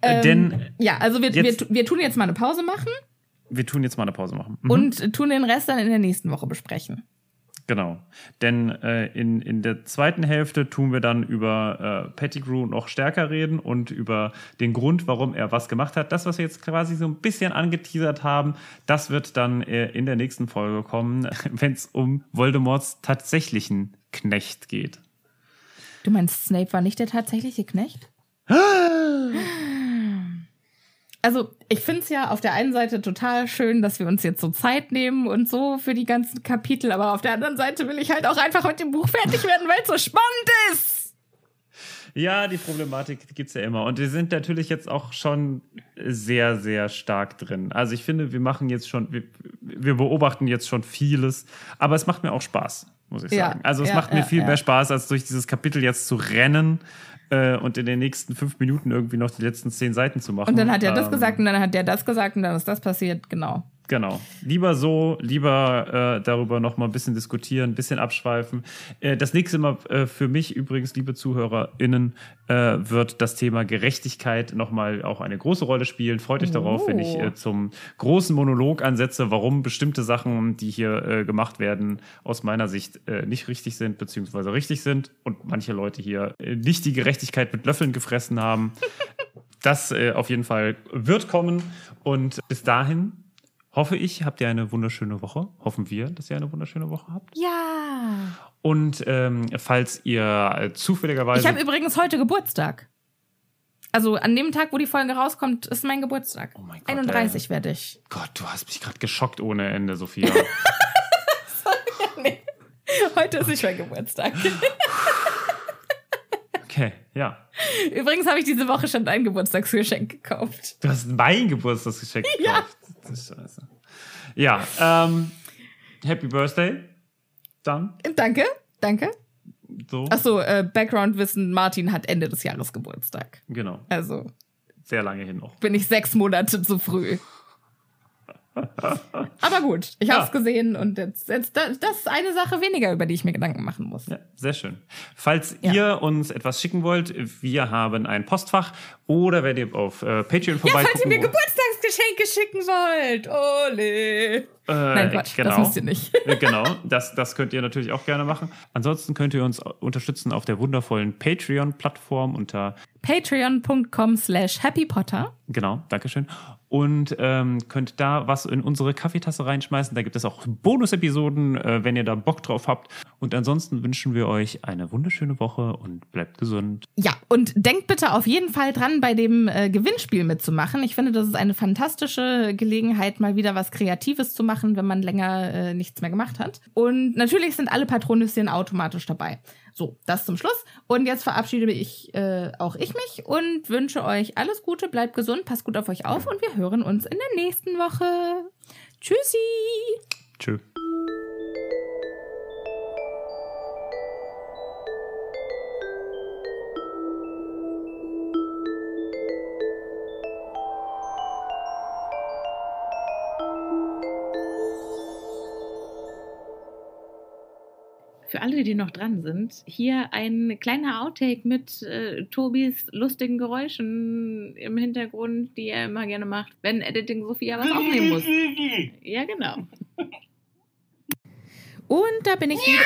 B: Äh,
A: Ähm,
B: denn
A: Ja, also wir,
B: jetzt-
A: wir, wir tun jetzt mal eine Pause machen
B: wir tun jetzt mal eine Pause machen. Mhm.
A: und tun den Rest dann in der nächsten Woche besprechen.
B: Genau. Denn äh, in, in der zweiten Hälfte tun wir dann über äh, Pettigrew noch stärker reden und über den Grund, warum er was gemacht hat. Das, was wir jetzt quasi so ein bisschen angeteasert haben, das wird dann äh, in der nächsten Folge kommen, wenn es um Voldemorts tatsächlichen Knecht geht.
A: Du meinst, Snape war nicht der tatsächliche Knecht? Also, ich finde es ja auf der einen Seite total schön, dass wir uns jetzt so Zeit nehmen und so für die ganzen Kapitel, aber auf der anderen Seite will ich halt auch einfach mit dem Buch fertig werden, weil es so spannend ist.
B: Ja, die Problematik gibt's ja immer. Und wir sind natürlich jetzt auch schon sehr, sehr stark drin. Also ich finde, wir machen jetzt schon, wir, wir beobachten jetzt schon vieles, aber es macht mir auch Spaß, muss ich
A: Ja,
B: sagen. Also es
A: ja,
B: macht mir
A: ja,
B: viel mehr Spaß, als durch dieses Kapitel jetzt zu rennen äh, und in den nächsten fünf Minuten irgendwie noch die letzten zehn Seiten zu machen.
A: Und dann hat er das
B: Ähm,
A: gesagt und dann hat der das gesagt und dann ist das passiert, genau.
B: Genau. Lieber so, lieber äh, darüber noch mal ein bisschen diskutieren, ein bisschen abschweifen. Äh, das nächste Mal äh, für mich übrigens, liebe ZuhörerInnen, äh, wird das Thema Gerechtigkeit noch mal auch eine große Rolle spielen. Freut euch darauf, wenn ich
A: Oh.
B: äh, zum großen Monolog ansetze, warum bestimmte Sachen, die hier äh, gemacht werden, aus meiner Sicht äh, nicht richtig sind, beziehungsweise richtig sind und manche Leute hier äh, nicht die Gerechtigkeit mit Löffeln gefressen haben. Das äh, auf jeden Fall wird kommen. Und bis dahin hoffe ich, habt ihr eine wunderschöne Woche. Hoffen wir, dass ihr eine wunderschöne Woche habt.
A: Ja.
B: Und ähm, falls ihr äh, zufälligerweise.
A: Ich habe übrigens heute Geburtstag. Also an dem Tag, wo die Folge rauskommt, ist mein Geburtstag.
B: Oh mein Gott,
A: 31 werde ich.
B: Gott, du hast mich gerade geschockt ohne Ende, Sophia.
A: Heute ist nicht mein Geburtstag.
B: Okay, ja.
A: Übrigens habe ich diese Woche schon ein Geburtstagsgeschenk gekauft.
B: Du hast mein Geburtstagsgeschenk
A: Ja.
B: gekauft. Ist scheiße. Ja, ähm, Happy Birthday. Dann.
A: Danke, danke.
B: So.
A: Achso, äh, Background-Wissen, Martin hat Ende des Jahres Geburtstag.
B: Genau.
A: Also
B: Sehr lange hin noch.
A: bin ich sechs Monate zu früh. Aber gut, ich habe es ja. gesehen und jetzt, jetzt das, das, ist eine Sache weniger, über die ich mir Gedanken machen muss.
B: Ja, sehr schön. Falls ja. ihr uns etwas schicken wollt, wir haben ein Postfach oder wenn ihr auf äh, Patreon vorbei. Ja,
A: falls ihr mir Geburtstagsgeschenke schicken wollt. Ole. Äh, Nein, Quatsch, genau. das müsst ihr nicht.
B: Äh, genau, das, das könnt ihr natürlich auch gerne machen. Ansonsten könnt ihr uns unterstützen auf der wundervollen Patreon-Plattform unter
A: patreon.com slash happypotter.
B: Genau, Dankeschön und ähm, könnt da was in unsere Kaffeetasse reinschmeißen. Da gibt es auch Bonus-Episoden, äh, wenn ihr da Bock drauf habt. Und ansonsten wünschen wir euch eine wunderschöne Woche und bleibt gesund.
A: Ja, und denkt bitte auf jeden Fall dran, bei dem äh, Gewinnspiel mitzumachen. Ich finde, das ist eine fantastische Gelegenheit, mal wieder was Kreatives zu machen, wenn man länger äh, nichts mehr gemacht hat. Und natürlich sind alle Patronüschen automatisch dabei. So, das zum Schluss. Und jetzt verabschiede ich äh, auch ich mich und wünsche euch alles Gute, bleibt gesund, passt gut auf euch auf und wir hören uns in der nächsten Woche. Tschüssi.
B: Tschüss.
A: Für alle, die noch dran sind, hier ein kleiner Outtake mit äh, Tobis lustigen Geräuschen im Hintergrund, die er immer gerne macht, wenn Editing Sophia was aufnehmen muss. ja, genau. Und da bin ich wieder.